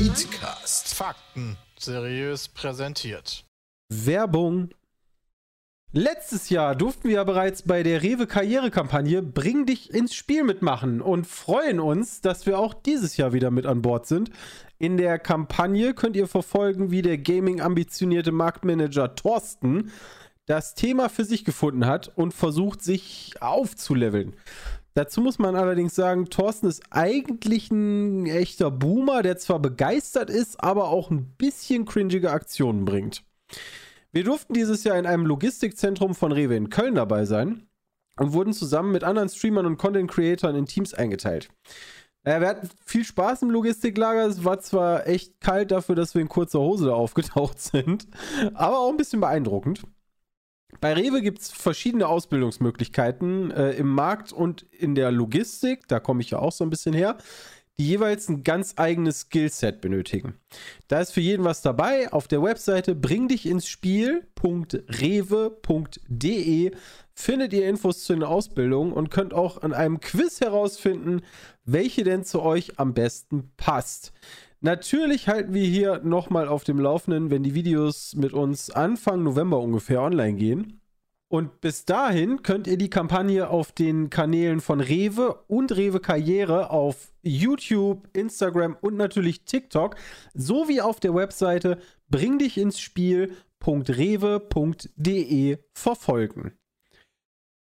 Petecast. Fakten seriös präsentiert. Werbung. Letztes Jahr durften wir ja bereits bei der Rewe Karrierekampagne Bring dich ins Spiel mitmachen und freuen uns, dass wir auch dieses Jahr wieder mit an Bord sind. In der Kampagne könnt ihr verfolgen, wie der Gaming-ambitionierte Marktmanager Thorsten das Thema für sich gefunden hat und versucht, sich aufzuleveln. Dazu muss man allerdings sagen, Thorsten ist eigentlich ein echter Boomer, der zwar begeistert ist, aber auch ein bisschen cringige Aktionen bringt. Wir durften dieses Jahr in einem Logistikzentrum von Rewe in Köln dabei sein und wurden zusammen mit anderen Streamern und Content-Creatoren in Teams eingeteilt. Naja, wir hatten viel Spaß im Logistiklager. Es war zwar echt kalt dafür, dass wir in kurzer Hose da aufgetaucht sind, aber auch ein bisschen beeindruckend. Bei Rewe gibt es verschiedene Ausbildungsmöglichkeiten äh, im Markt und in der Logistik, da komme ich ja auch so ein bisschen her, die jeweils ein ganz eigenes Skillset benötigen. Da ist für jeden was dabei. Auf der Webseite bring dich ins Spiel.rewe.de findet ihr Infos zu den Ausbildungen und könnt auch an einem Quiz herausfinden, welche denn zu euch am besten passt. Natürlich halten wir hier nochmal auf dem Laufenden, wenn die Videos mit uns Anfang November ungefähr online gehen. Und bis dahin könnt ihr die Kampagne auf den Kanälen von Rewe und Rewe Karriere auf YouTube, Instagram und natürlich TikTok sowie auf der Webseite bring dich ins Spiel.rewe.de verfolgen.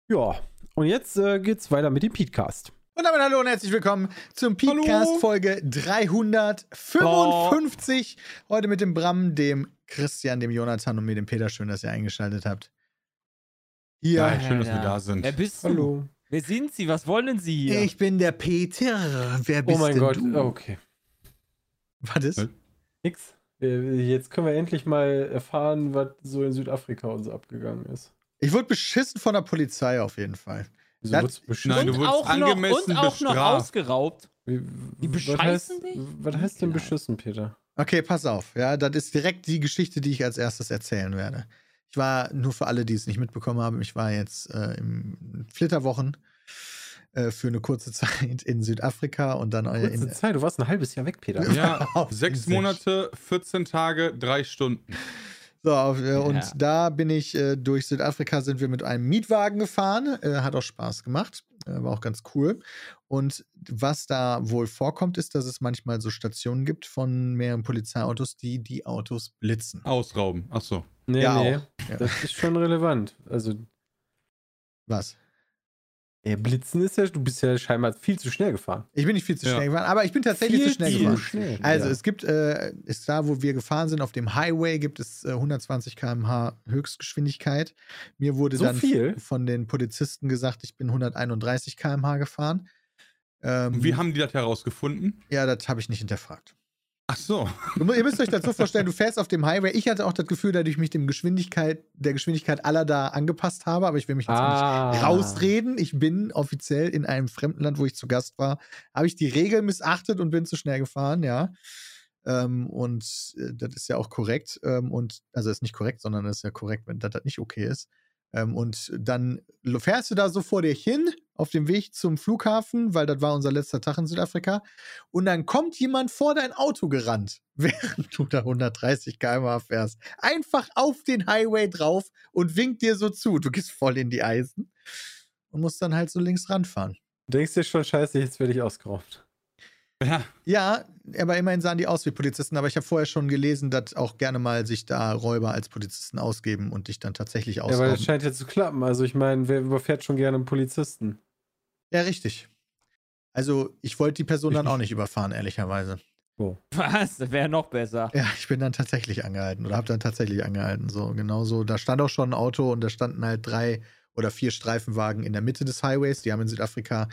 Ja, und jetzt äh, geht's weiter mit dem Podcast. Und damit hallo und herzlich willkommen zum Podcast Folge 355. Oh. Heute mit dem Bram, dem Christian, dem Jonathan und mir, dem Peter. Schön, dass ihr eingeschaltet habt. Ja, schön, dass wir da sind. Wer bist du? Hallo. Wer sind Sie? Was wollen Sie hier? Ich bin der Peter. Wer bist oh mein denn Gott, du? okay. Was ist? Nix. Jetzt können wir endlich mal erfahren, was so in Südafrika und so abgegangen ist. Ich wurde beschissen von der Polizei auf jeden Fall. Wieso das, Nein, du wurdest auch angemessen noch, und auch noch ausgeraubt. Wie, die bescheißen was heißt, dich? Was heißt denn beschissen, Peter? Okay, pass auf. Ja, das ist direkt die Geschichte, die ich als erstes erzählen werde. Ich war, nur für alle, die es nicht mitbekommen haben, ich war jetzt äh, im Flitterwochen äh, für eine kurze Zeit in Südafrika und dann kurze in, Zeit, du warst ein halbes Jahr weg, Peter. Ja, sechs Monate, 14 Tage, drei Stunden. So, auf, äh, und ja. da bin ich äh, durch Südafrika sind wir mit einem Mietwagen gefahren. Äh, hat auch Spaß gemacht. Äh, war auch ganz cool. Und was da wohl vorkommt, ist, dass es manchmal so Stationen gibt von mehreren Polizeiautos, die die Autos blitzen. Ausrauben. Ach so. Nee, ja, nee. Ja. Das ist schon relevant. Also. Was? Ja, Blitzen ist ja, du bist ja scheinbar viel zu schnell gefahren. Ich bin nicht viel zu schnell ja. gefahren, aber ich bin tatsächlich viel zu schnell gefahren. Schnell, also ja. es gibt, äh, ist da, wo wir gefahren sind, auf dem Highway gibt es äh, 120 km/h Höchstgeschwindigkeit. Mir wurde so dann viel? von den Polizisten gesagt, ich bin 131 km/h gefahren. Ähm, wie haben die das herausgefunden? Ja, das habe ich nicht hinterfragt. Ach so. Ihr müsst euch das so vorstellen, du fährst auf dem Highway. Ich hatte auch das Gefühl, dass ich mich dem Geschwindigkeit, der Geschwindigkeit aller da angepasst habe, aber ich will mich jetzt ah. nicht rausreden. Ich bin offiziell in einem fremden Land, wo ich zu Gast war, habe ich die Regeln missachtet und bin zu schnell gefahren, ja. Ähm, und äh, das ist ja auch korrekt. Ähm, und also ist nicht korrekt, sondern ist ja korrekt, wenn das, das nicht okay ist. Ähm, und dann fährst du da so vor dir hin auf dem Weg zum Flughafen, weil das war unser letzter Tag in Südafrika. Und dann kommt jemand vor dein Auto gerannt, während du da 130 km/h fährst. Einfach auf den Highway drauf und winkt dir so zu. Du gehst voll in die Eisen und musst dann halt so links ranfahren. Du denkst dir schon, scheiße, jetzt werde ich ausgeraubt. Ja. ja, aber immerhin sahen die aus wie Polizisten. Aber ich habe vorher schon gelesen, dass auch gerne mal sich da Räuber als Polizisten ausgeben und dich dann tatsächlich ausrauben. Ja, weil das scheint ja zu klappen. Also ich meine, wer überfährt schon gerne einen Polizisten? Ja, richtig. Also ich wollte die Person dann auch nicht überfahren, ehrlicherweise. Oh. Was? Das wäre noch besser. Ja, ich bin dann tatsächlich angehalten oder habe dann tatsächlich angehalten. So, genau so. Da stand auch schon ein Auto und da standen halt drei oder vier Streifenwagen in der Mitte des Highways. Die haben in Südafrika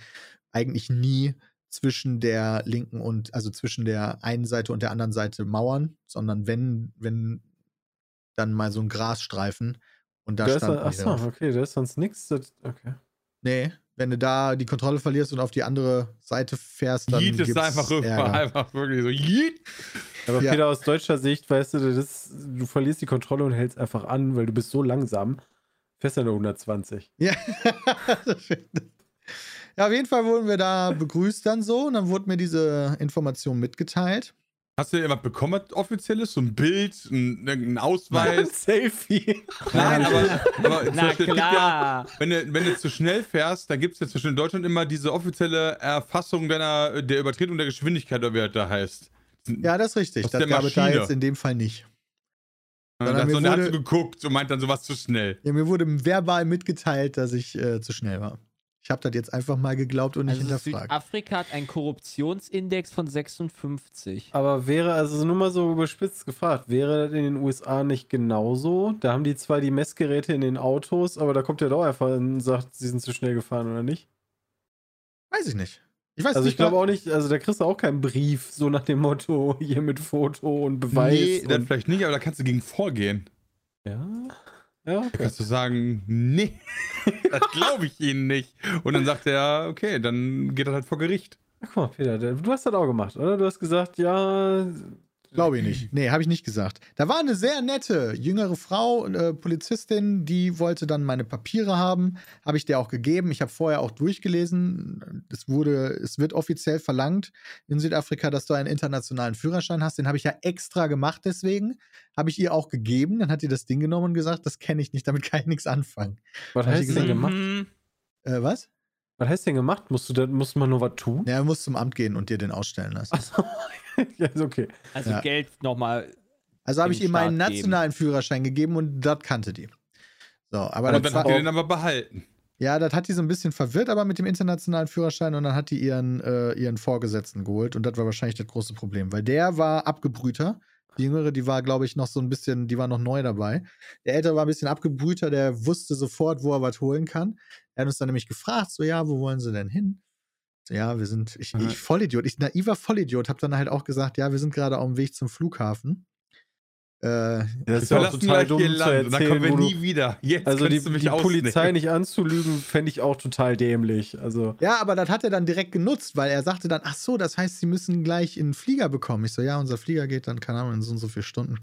eigentlich nie zwischen der linken und, also zwischen der einen Seite und der anderen Seite Mauern, sondern wenn, wenn dann mal so ein Grasstreifen Und da, da stand. Achso, okay, da ist sonst nichts. Okay. Nee, wenn du da die Kontrolle verlierst und auf die andere Seite fährst, dann. Yeet ist einfach rüber, einfach wirklich so. Yeet. Aber ja. Peter, aus deutscher Sicht, weißt du, das, du verlierst die Kontrolle und hältst einfach an, weil du bist so langsam. Fährst ja nur 120. Ja, das stimmt. Ja, auf jeden Fall wurden wir da begrüßt dann so und dann wurde mir diese Information mitgeteilt. Hast du irgendwas bekommen, offizielles? So ein Bild, ein, ein Ausweis? Ein Selfie. Nein, aber, aber Na klar. Ja, wenn, du, wenn du zu schnell fährst, dann gibt es ja zwischen Deutschland immer diese offizielle Erfassung deiner, der Übertretung der Geschwindigkeit, oder wie das da heißt. Ja, das ist richtig. Das gab es da jetzt in dem Fall nicht. Dann, so, wurde, hat so geguckt und meint dann sowas zu schnell. Ja, mir wurde verbal mitgeteilt, dass ich äh, zu schnell war. Ich habe das jetzt einfach mal geglaubt und nicht also hinterfragt. Südafrika hat einen Korruptionsindex von 56. Aber wäre, also nur mal so überspitzt gefragt, wäre das in den USA nicht genauso? Da haben die zwar die Messgeräte in den Autos, aber da kommt ja doch einfach und sagt, sie sind zu schnell gefahren, oder nicht? Weiß ich nicht. Ich weiß also ich glaube auch nicht, also da kriegst du auch keinen Brief, so nach dem Motto, hier mit Foto und Beweis. Nee, und dann vielleicht nicht, aber da kannst du gegen vorgehen. Ja. Ja, okay. Kannst du sagen, nee, das glaube ich Ihnen nicht. Und dann sagt er, okay, dann geht das halt vor Gericht. Ach, guck mal, Peter, du hast das auch gemacht, oder? Du hast gesagt, ja, Glaube ich nicht. Nee, habe ich nicht gesagt. Da war eine sehr nette jüngere Frau, äh, Polizistin, die wollte dann meine Papiere haben. Habe ich der auch gegeben. Ich habe vorher auch durchgelesen. Es wurde, es wird offiziell verlangt in Südafrika, dass du einen internationalen Führerschein hast. Den habe ich ja extra gemacht, deswegen. Habe ich ihr auch gegeben. Dann hat sie das Ding genommen und gesagt, das kenne ich nicht, damit kann ich nichts anfangen. Was hast du denn gemacht? Äh, was? Was heißt denn gemacht? Musst du da, muss man nur was tun? Ja, du musst zum Amt gehen und dir den ausstellen lassen. Achso. ja, ist okay. Also ja. Geld nochmal. Also habe ich ihm meinen nationalen geben. Führerschein gegeben und das kannte die. So, aber und dann hat die den aber behalten. Ja, das hat die so ein bisschen verwirrt, aber mit dem internationalen Führerschein und dann hat die ihren, äh, ihren Vorgesetzten geholt und das war wahrscheinlich das große Problem, weil der war abgebrühter. Die Jüngere, die war, glaube ich, noch so ein bisschen, die war noch neu dabei. Der Ältere war ein bisschen abgebrühter, der wusste sofort, wo er was holen kann. Er hat uns dann nämlich gefragt, so, ja, wo wollen sie denn hin? Ja, wir sind, ich, ich Vollidiot, ich naiver Vollidiot, habe dann halt auch gesagt, ja, wir sind gerade auf dem Weg zum Flughafen. Äh, das ist ja total dumm zu erzählen. Dann kommen wir nie wieder. Jetzt also die, die Polizei nicht anzulügen, fände ich auch total dämlich. Also. Ja, aber das hat er dann direkt genutzt, weil er sagte dann, ach so, das heißt, sie müssen gleich in den Flieger bekommen. Ich so, ja, unser Flieger geht dann, keine Ahnung, in so und so viele Stunden.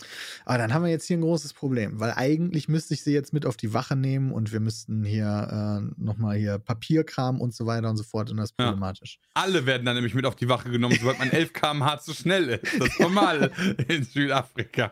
Aber dann haben wir jetzt hier ein großes Problem, weil eigentlich müsste ich sie jetzt mit auf die Wache nehmen und wir müssten hier äh, nochmal hier Papierkram und so weiter und so fort und das ist problematisch. Ja. Alle werden dann nämlich mit auf die Wache genommen, sobald man 11 km/h zu schnell ist. Das ist normal in Südafrika.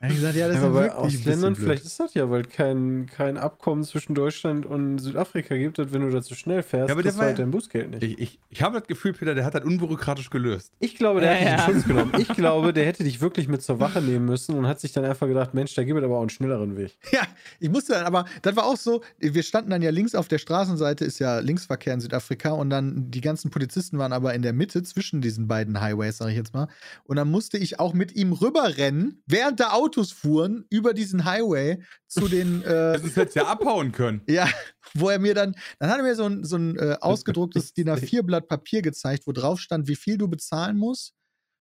Hat gesagt, ja, das ja, ist bei Ausländern, vielleicht ist das ja, weil kein, kein Abkommen zwischen Deutschland und Südafrika gibt, dass wenn du da zu schnell fährst, ja, aber das halt dein Bußgeld nicht. Ich, ich, ich habe das Gefühl, Peter, der hat das unbürokratisch gelöst. Ich glaube, der ja, hat dich ja. in Schutz genommen. Ich glaube, der hätte dich wirklich mit zur Wache nehmen müssen und hat sich dann einfach gedacht, Mensch, da gibt es aber auch einen schnelleren Weg. Ja, ich musste dann, aber das war auch so, wir standen dann ja links auf der Straßenseite, ist ja Linksverkehr in Südafrika und dann die ganzen Polizisten waren aber in der Mitte zwischen diesen beiden Highways, sage ich jetzt mal. Und dann musste ich auch mit ihm rüberrennen, während der Autos fuhren über diesen Highway zu den. Äh, das ist jetzt ja abhauen können. Ja, wo er mir dann, dann hat er mir so ein, so ein äh, ausgedrucktes DIN A4-Blatt Papier gezeigt, wo drauf stand, wie viel du bezahlen musst,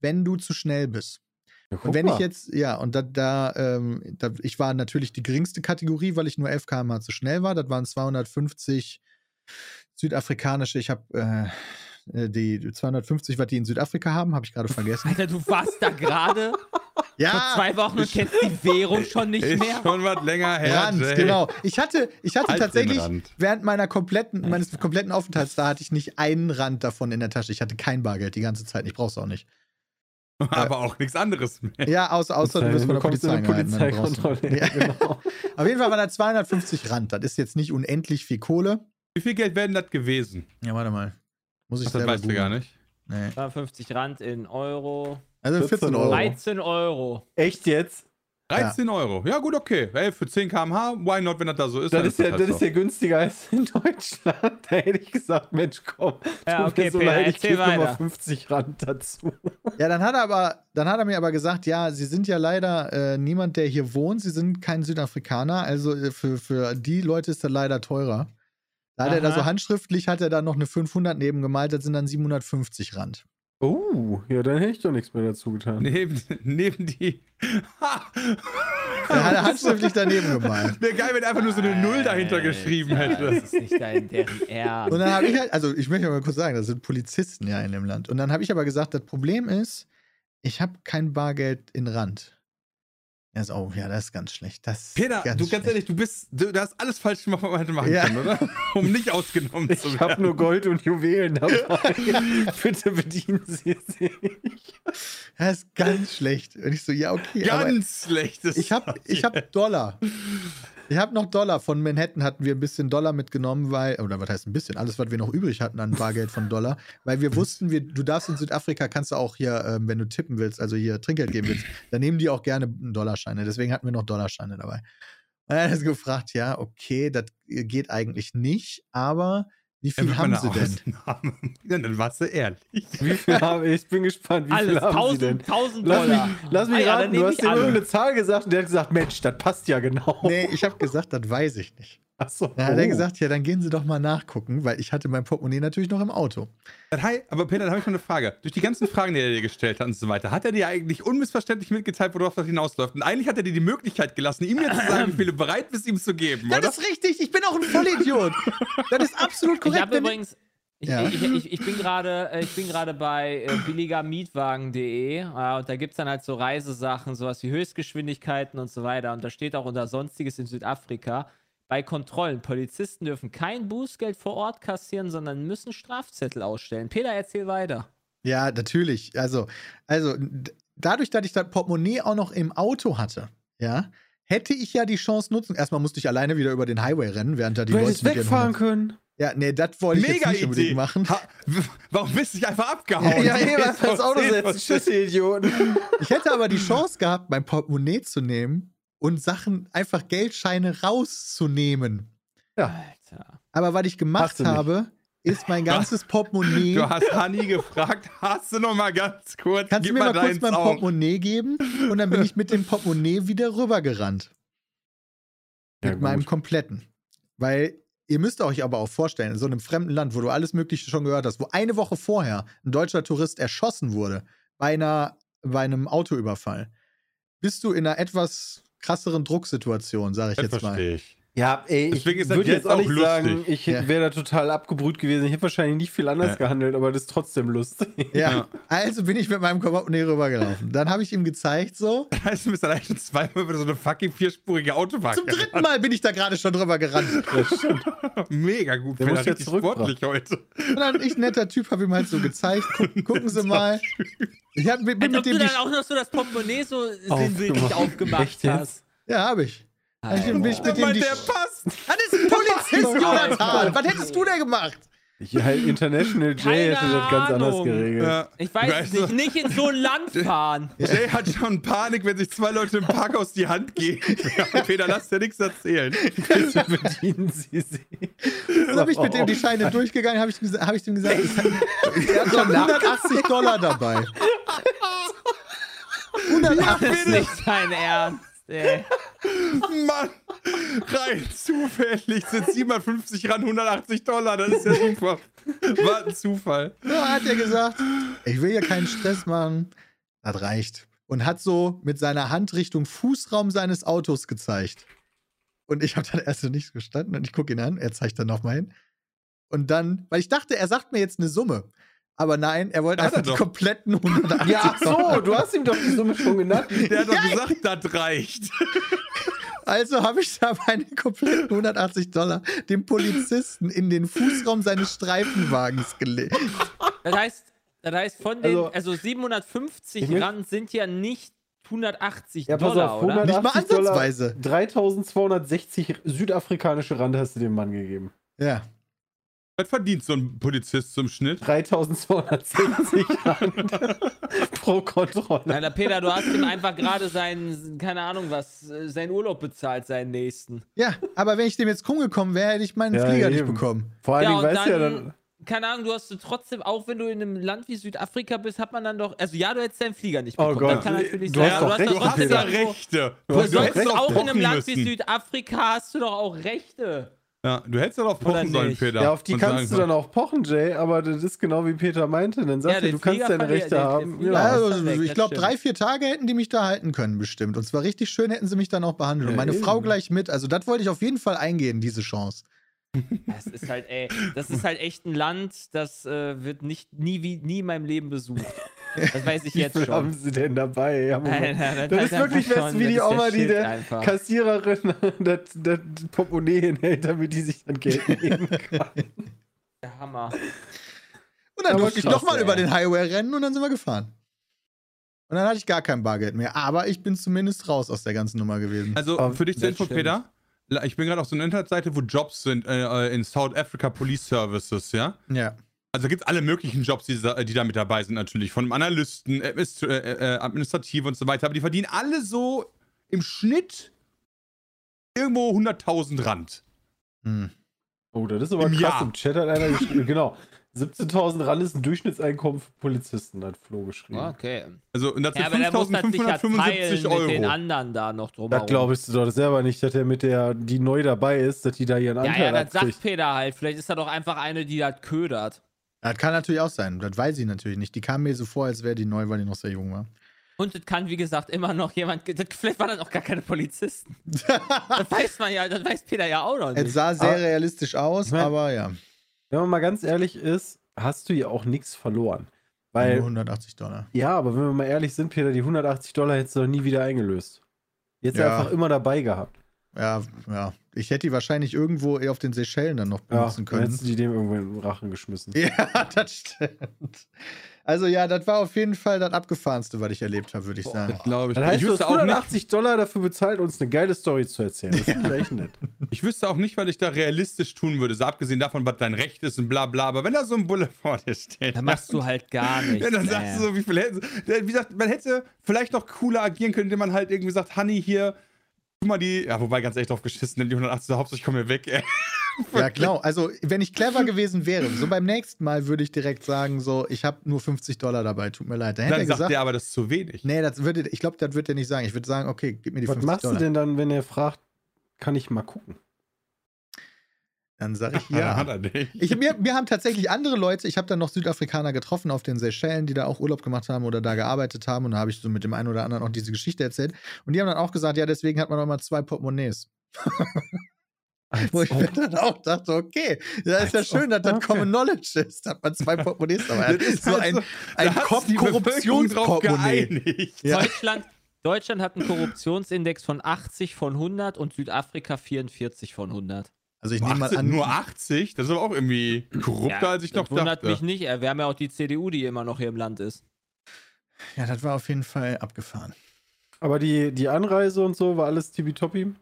wenn du zu schnell bist. Ja, und wenn mal. ich jetzt, ja, und da, da, ähm, da, ich war natürlich die geringste Kategorie, weil ich nur 11 km zu schnell war. Das waren 250 südafrikanische, ich habe äh, die 250, was die in Südafrika haben, habe ich gerade vergessen. Alter, du warst da gerade ja, vor zwei Wochen und kennst die Währung schon nicht ist mehr. Schon was länger her. Rand, Jay. genau. Ich hatte, ich hatte halt tatsächlich während meiner kompletten, meines kompletten Aufenthalts da hatte ich nicht einen Rand davon in der Tasche. Ich hatte kein Bargeld die ganze Zeit. Ich brauch's auch nicht. Aber auch nichts anderes mehr. Ja, außer, außer du wirst von der Polizei Polizeikontrolle. Ja. Genau. Auf jeden Fall waren da 250 Rand. Das ist jetzt nicht unendlich viel Kohle. Wie viel Geld werden das gewesen? Ja, warte mal. Muss ich Ach, das weißt du gar nicht. Nee. 52 Rand in Euro. Also 14 Euro. 13 Euro. Echt jetzt? 13 ja. Euro. Ja, gut, okay. Hey, für 10 km/h, why not, wenn das da so ist? Das, ist, ja, das, das ist ja günstiger als in Deutschland. Da hätte ich gesagt, Mensch, komm. Ja, okay, so Peter, leid, ich weiter. 50 Rand dazu. Ja, dann hat er aber, dann hat er mir aber gesagt, ja, Sie sind ja leider äh, niemand, der hier wohnt. Sie sind kein Südafrikaner. Also äh, für, für die Leute ist das leider teurer. Da hat Aha. er da so handschriftlich, hat er da noch eine 500 neben gemalt, das sind dann 750 Rand. Oh, ja, dann hätte ich doch nichts mehr dazu getan. Neben, neben die. Er hat handschriftlich daneben gemalt. Wäre geil, wenn er einfach nur so eine Null dahinter geschrieben hätte. Das ist nicht dein, deren Ernst. Und dann habe ich halt, also ich möchte mal kurz sagen, das sind Polizisten ja in dem Land. Und dann habe ich aber gesagt, das Problem ist, ich habe kein Bargeld in Rand. Er ist, oh ja, das ist ganz schlecht. Das Peter, ganz du ganz schlecht. ehrlich, du bist, du, du hast alles falsch gemacht, was man hätte machen Ja. können, oder? Um nicht ausgenommen zu Ich werden. habe nur Gold und Juwelen dabei. Bitte bedienen Sie sich. Das ist ganz schlecht. Und ich so, ja, okay. Ganz schlechtes. ich habe ich hab Dollar. Ich habe noch Dollar. Von Manhattan hatten wir ein bisschen Dollar mitgenommen, weil, oder was heißt ein bisschen, alles, was wir noch übrig hatten an Bargeld von Dollar, weil wir wussten, wir, du darfst in Südafrika, kannst du auch hier, ähm, wenn du tippen willst, also hier Trinkgeld geben willst, dann nehmen die auch gerne Dollarscheine. Deswegen hatten wir noch Dollarscheine dabei. Und er hat gefragt, ja, okay, das geht eigentlich nicht, aber wie viel haben sie denn? Ja, dann warst du ehrlich. Wie viel haben, ich bin gespannt, wie Alles, viel haben Sie denn? 1000, 1000 Lass mich, Dollar. lass mich Ah ja, dann raten, du hast ich ihm irgendeine Zahl gesagt und der hat gesagt, Mensch, das passt ja genau. Nee, ich habe gesagt, das weiß ich nicht. Achso. Dann hat er gesagt, ja, dann gehen Sie doch mal nachgucken, weil ich hatte mein Portemonnaie natürlich noch im Auto. Hi, aber Peter, da habe ich mal eine Frage. Durch die ganzen Fragen, die er dir gestellt hat und so weiter, hat er dir eigentlich unmissverständlich mitgeteilt, worauf das hinausläuft? Und eigentlich hat er dir die Möglichkeit gelassen, ihm jetzt zu sagen, wie viel du bereit bist, ihm zu geben, oder? Das ist richtig, ich bin auch ein Vollidiot. das ist absolut Ich korrekt. habe wenn- übrigens. Ich, Ja. ich, ich, ich bin gerade äh, ich bin gerade bei äh, billigermietwagen.de äh, und da gibt es dann halt so Reisesachen, sowas wie Höchstgeschwindigkeiten und so weiter. Und da steht auch unter Sonstiges in Südafrika. Bei Kontrollen, Polizisten dürfen kein Bußgeld vor Ort kassieren, sondern müssen Strafzettel ausstellen. Peter, erzähl weiter. Ja, natürlich. Also, also dadurch, dass ich das Portemonnaie auch noch im Auto hatte, ja, hätte ich ja die Chance nutzen. Erstmal musste ich alleine wieder über den Highway rennen, während da die Du Leute hättest mit wegfahren 100 können. Ja, nee, das wollte ich Mega jetzt nicht unbedingt Idee. machen. Ha, warum bist du nicht einfach abgehauen? Ja, Jetzt einfach ins Auto setzen. Tschüss, Idioten. Ich hätte aber die Chance gehabt, mein Portemonnaie zu nehmen und Sachen, einfach Geldscheine rauszunehmen. Alter. Aber was ich gemacht habe, ist mein ganzes Portemonnaie. Du hast Hani gefragt, hast du noch mal ganz kurz, Kannst du mir mal kurz deinen mein. Portemonnaie geben? Und dann bin ich mit dem Portemonnaie wieder rübergerannt. Ja, mit meinem gut. kompletten. Weil ihr müsst euch aber auch vorstellen, in so einem fremden Land, wo du alles Mögliche schon gehört hast, wo eine Woche vorher ein deutscher Tourist erschossen wurde bei, einer, bei einem Autoüberfall, bist du in einer etwas krasseren Drucksituation, sage ich Das jetzt mal. verstehe ich. Ja, ey, ich Deswegen würde jetzt jetzt auch nicht lustig. sagen, ich Ja. wäre da total abgebrüht gewesen. Ich hätte wahrscheinlich nicht viel anders Ja. gehandelt, aber das ist trotzdem lustig. Ja. Also bin ich mit meinem Portemonnaie rübergelaufen. Dann habe ich ihm gezeigt, so. Das heißt, du bist allein schon zweimal über so eine fucking vierspurige Autobahn Zum dritten Mal bin ich da gerade schon drüber gerannt. Mega gut, Der muss zurückbrachen. sportlich heute. Und dann ich, netter Typ, habe ihm halt so gezeigt, guck, gucken Sie mal. Ich hab, bin Als mit ob du dem die, dann auch noch so das Portemonnaie so sinnbildlich Aufgemacht. jetzt? hast. Ja, habe ich. Ich bin ich mit Der dem die, der passt. Das ist ein Polizist, Jonathan. Was hättest du denn gemacht? Ich halt International J Keine hätte das ganz anders geregelt. Ja. Ich weiß es Weißt nicht, du, nicht in so ein Land fahren. Jay hat schon Panik, wenn sich zwei Leute im Parkhaus die Hand geben. Ja, Peter, lass dir nichts erzählen. Bitte bedienen Sie sie. Dann habe ich mit dem die Scheine durchgegangen, habe ich, hab ich dem gesagt, ich habe hab 180 Dollar dabei. Das ist nicht dein Ernst, ey. Mann, rein zufällig sind 750 ran 180 Dollar. Das ist ja super. War ein Zufall. Ja, hat er gesagt, ich will hier keinen Stress machen. Das reicht. Und hat so mit seiner Hand Richtung Fußraum seines Autos gezeigt. Und ich habe dann erst so nichts gestanden und ich gucke ihn an, er zeigt dann nochmal hin. Und dann, weil ich dachte, er sagt mir jetzt eine Summe. Aber nein, er wollte Hat er einfach die kompletten 180 Ja, ach so, du hast ihm doch die Summe schon genannt. Der hat doch gesagt, das reicht. Also habe ich da meine kompletten 180 Dollar dem Polizisten in den Fußraum seines Streifenwagens gelegt. Das heißt, das heißt von den, Also- also, 750 Ich möcht- Rand sind ja nicht 180 Ja, pass Dollar, auf, oder? 180 Nicht mal ansatzweise. Dollar, 3260 südafrikanische Rand hast du dem Mann gegeben. Ja. Was verdient so ein Polizist zum Schnitt? 3260 Rand pro Kontrolle. Nein, der Peter, du hast ihm einfach gerade seinen, keine Ahnung was, äh, seinen Urlaub bezahlt, seinen nächsten. Ja, aber wenn ich dem jetzt krumm gekommen wäre, hätte ich meinen Ja, Flieger nicht eben. bekommen. Vor allen Ja, Dingen weißt du ja dann, dann. keine Ahnung, du hast du trotzdem, auch wenn du in einem Land wie Südafrika bist, hat man dann doch, also ja, du hättest deinen Flieger nicht Oh bekommen. Gott, das kann natürlich du sein. hast aber doch recht, doch Du hast trotzdem ja irgendwo- Rechte. Du Du hast doch sollst recht. auch in einem Land wie. Südafrika hast du doch auch Rechte. Ja, du hättest darauf pochen sollen, Peter. Ja, auf die kannst du dann auch pochen, Jay, aber das ist genau wie Peter meinte. Dann sagt Ja, er, du kannst deine Rechte haben. den ja. Also, weg, ich glaube, drei, vier Tage hätten die mich da halten können, bestimmt. Und zwar richtig schön hätten sie mich dann auch behandelt. Und Ja, meine eben. Frau gleich mit. Also, das wollte ich auf jeden Fall eingehen, diese Chance. Das ist halt, ey, das ist halt echt ein Land, das äh, wird nicht, nie, wie, nie in meinem Leben besucht. Das weiß ich Wie jetzt viel haben schon. sie denn dabei? Ja. Nein, nein, Das ist wirklich du, wie schon- die das Oma, die der einfach. Kassiererin das, das Portemonnaie hinhält, damit die sich dann Geld nehmen kann. Der Hammer. Und dann durfte ich nochmal über den Highway rennen und dann sind wir gefahren. Und dann hatte ich gar kein Bargeld mehr. Aber ich bin zumindest raus aus der ganzen Nummer gewesen. Also für dich zur das Info. Peter. Ich bin gerade auf so einer Internetseite, wo Jobs sind äh, in South Africa Police Services, ja. ja. Also gibt es alle möglichen Jobs, die, da- die da mit dabei sind, natürlich. Von Analysten, Administ äh, äh, Administrative und so weiter. Aber die verdienen alle so im Schnitt irgendwo 100.000 Rand. Hm. Oh, das ist aber Im krass. Jahr. Im Chat hat einer geschrieben, genau. 17.000 Rand ist ein Durchschnittseinkommen für Polizisten, hat Flo geschrieben. Okay. Also, und das Ja, sind aber der muss das sicher teilen 5.575 mit den Euro. anderen da noch drumherum. Das glaubst du doch selber nicht, dass er mit der, die neu dabei ist, dass die da ihren Ja, Anteil ja, das abkriegt. sagt Peter halt. Vielleicht ist er doch einfach eine, die das ködert. Das kann natürlich auch sein. Das weiß ich natürlich nicht. Die kam mir so vor, als wäre die neu, weil die noch sehr jung war. Und es kann, wie gesagt, immer noch jemand. Das, vielleicht waren das auch gar keine Polizisten. das weiß man ja, das weiß Peter ja auch noch Es nicht. sah sehr Aber- realistisch aus, Ich mein- aber ja. Wenn man mal ganz ehrlich ist, hast du ja auch nichts verloren. Weil, Nur 180 Dollar. ja, aber wenn wir mal ehrlich sind, Peter, die 180 Dollar hättest du doch nie wieder eingelöst. Jetzt Ja. einfach immer dabei gehabt. Ja, ja. Ich hätte die wahrscheinlich irgendwo eher auf den Seychellen dann noch Ja, benutzen dann hättest können. du die dem irgendwo in den Rachen geschmissen. Ja, das stimmt. Also ja, das war auf jeden Fall das abgefahrenste, was ich erlebt habe, würde ich sagen. Glaube ich. Dann heißt, ich du hast wüsste auch nicht, 180 Dollar dafür bezahlt, uns eine geile Story zu erzählen. Das finde ich echt nett. ich wüsste auch nicht, weil ich da realistisch tun würde. So abgesehen davon, was dein Recht ist und bla bla. Aber wenn da so ein Bulle vor dir steht. Da machst du halt gar nichts. Ja, dann sagst du so, wie viel hätten Wie gesagt, man hätte vielleicht noch cooler agieren können, indem man halt irgendwie sagt, Honey, hier, guck mal die, ja, wobei ganz echt drauf geschissen, nimm die 180, Hauptsache ich komme hier weg, ey. Ja, genau. Also, wenn ich clever gewesen wäre, so beim nächsten Mal würde ich direkt sagen, so, ich habe nur 50 Dollar dabei, tut mir leid. Dann hätte Dann er sagt gesagt, der aber, das ist zu wenig. nee, das würde, ich glaube, das wird er nicht sagen. Ich würde sagen, okay, gib mir die Was 50 machst Dollar. du denn dann, wenn er fragt, kann ich mal gucken? Dann sage ich Ja. Hat er. Ich, mir, mir haben tatsächlich andere Leute, ich habe dann noch Südafrikaner getroffen auf den Seychellen, die da auch Urlaub gemacht haben oder da gearbeitet haben. Und da habe ich so mit dem einen oder anderen auch diese Geschichte erzählt. Und die haben dann auch gesagt, ja, deswegen hat man noch mal zwei Portemonnaies. Wo ich mir dann auch dachte, okay, ja, ist ja schön, dass das Common Knowledge ist, dass man zwei Portemonnaies dabei hat. Das ist so ein, so- ein Korruptionsportemonnaie. Ja. Deutschland, Deutschland hat einen Korruptionsindex von 80 von 100 und Südafrika 44 von 100. Also ich nehme mal 18, an, nur 80? Das ist aber auch irgendwie korrupter, als ich das noch wundert dachte. mich nicht. Wir haben ja auch die CDU, die immer noch hier im Land ist. ja, das war auf jeden Fall abgefahren. Aber die, die Anreise und so war alles tippitoppi?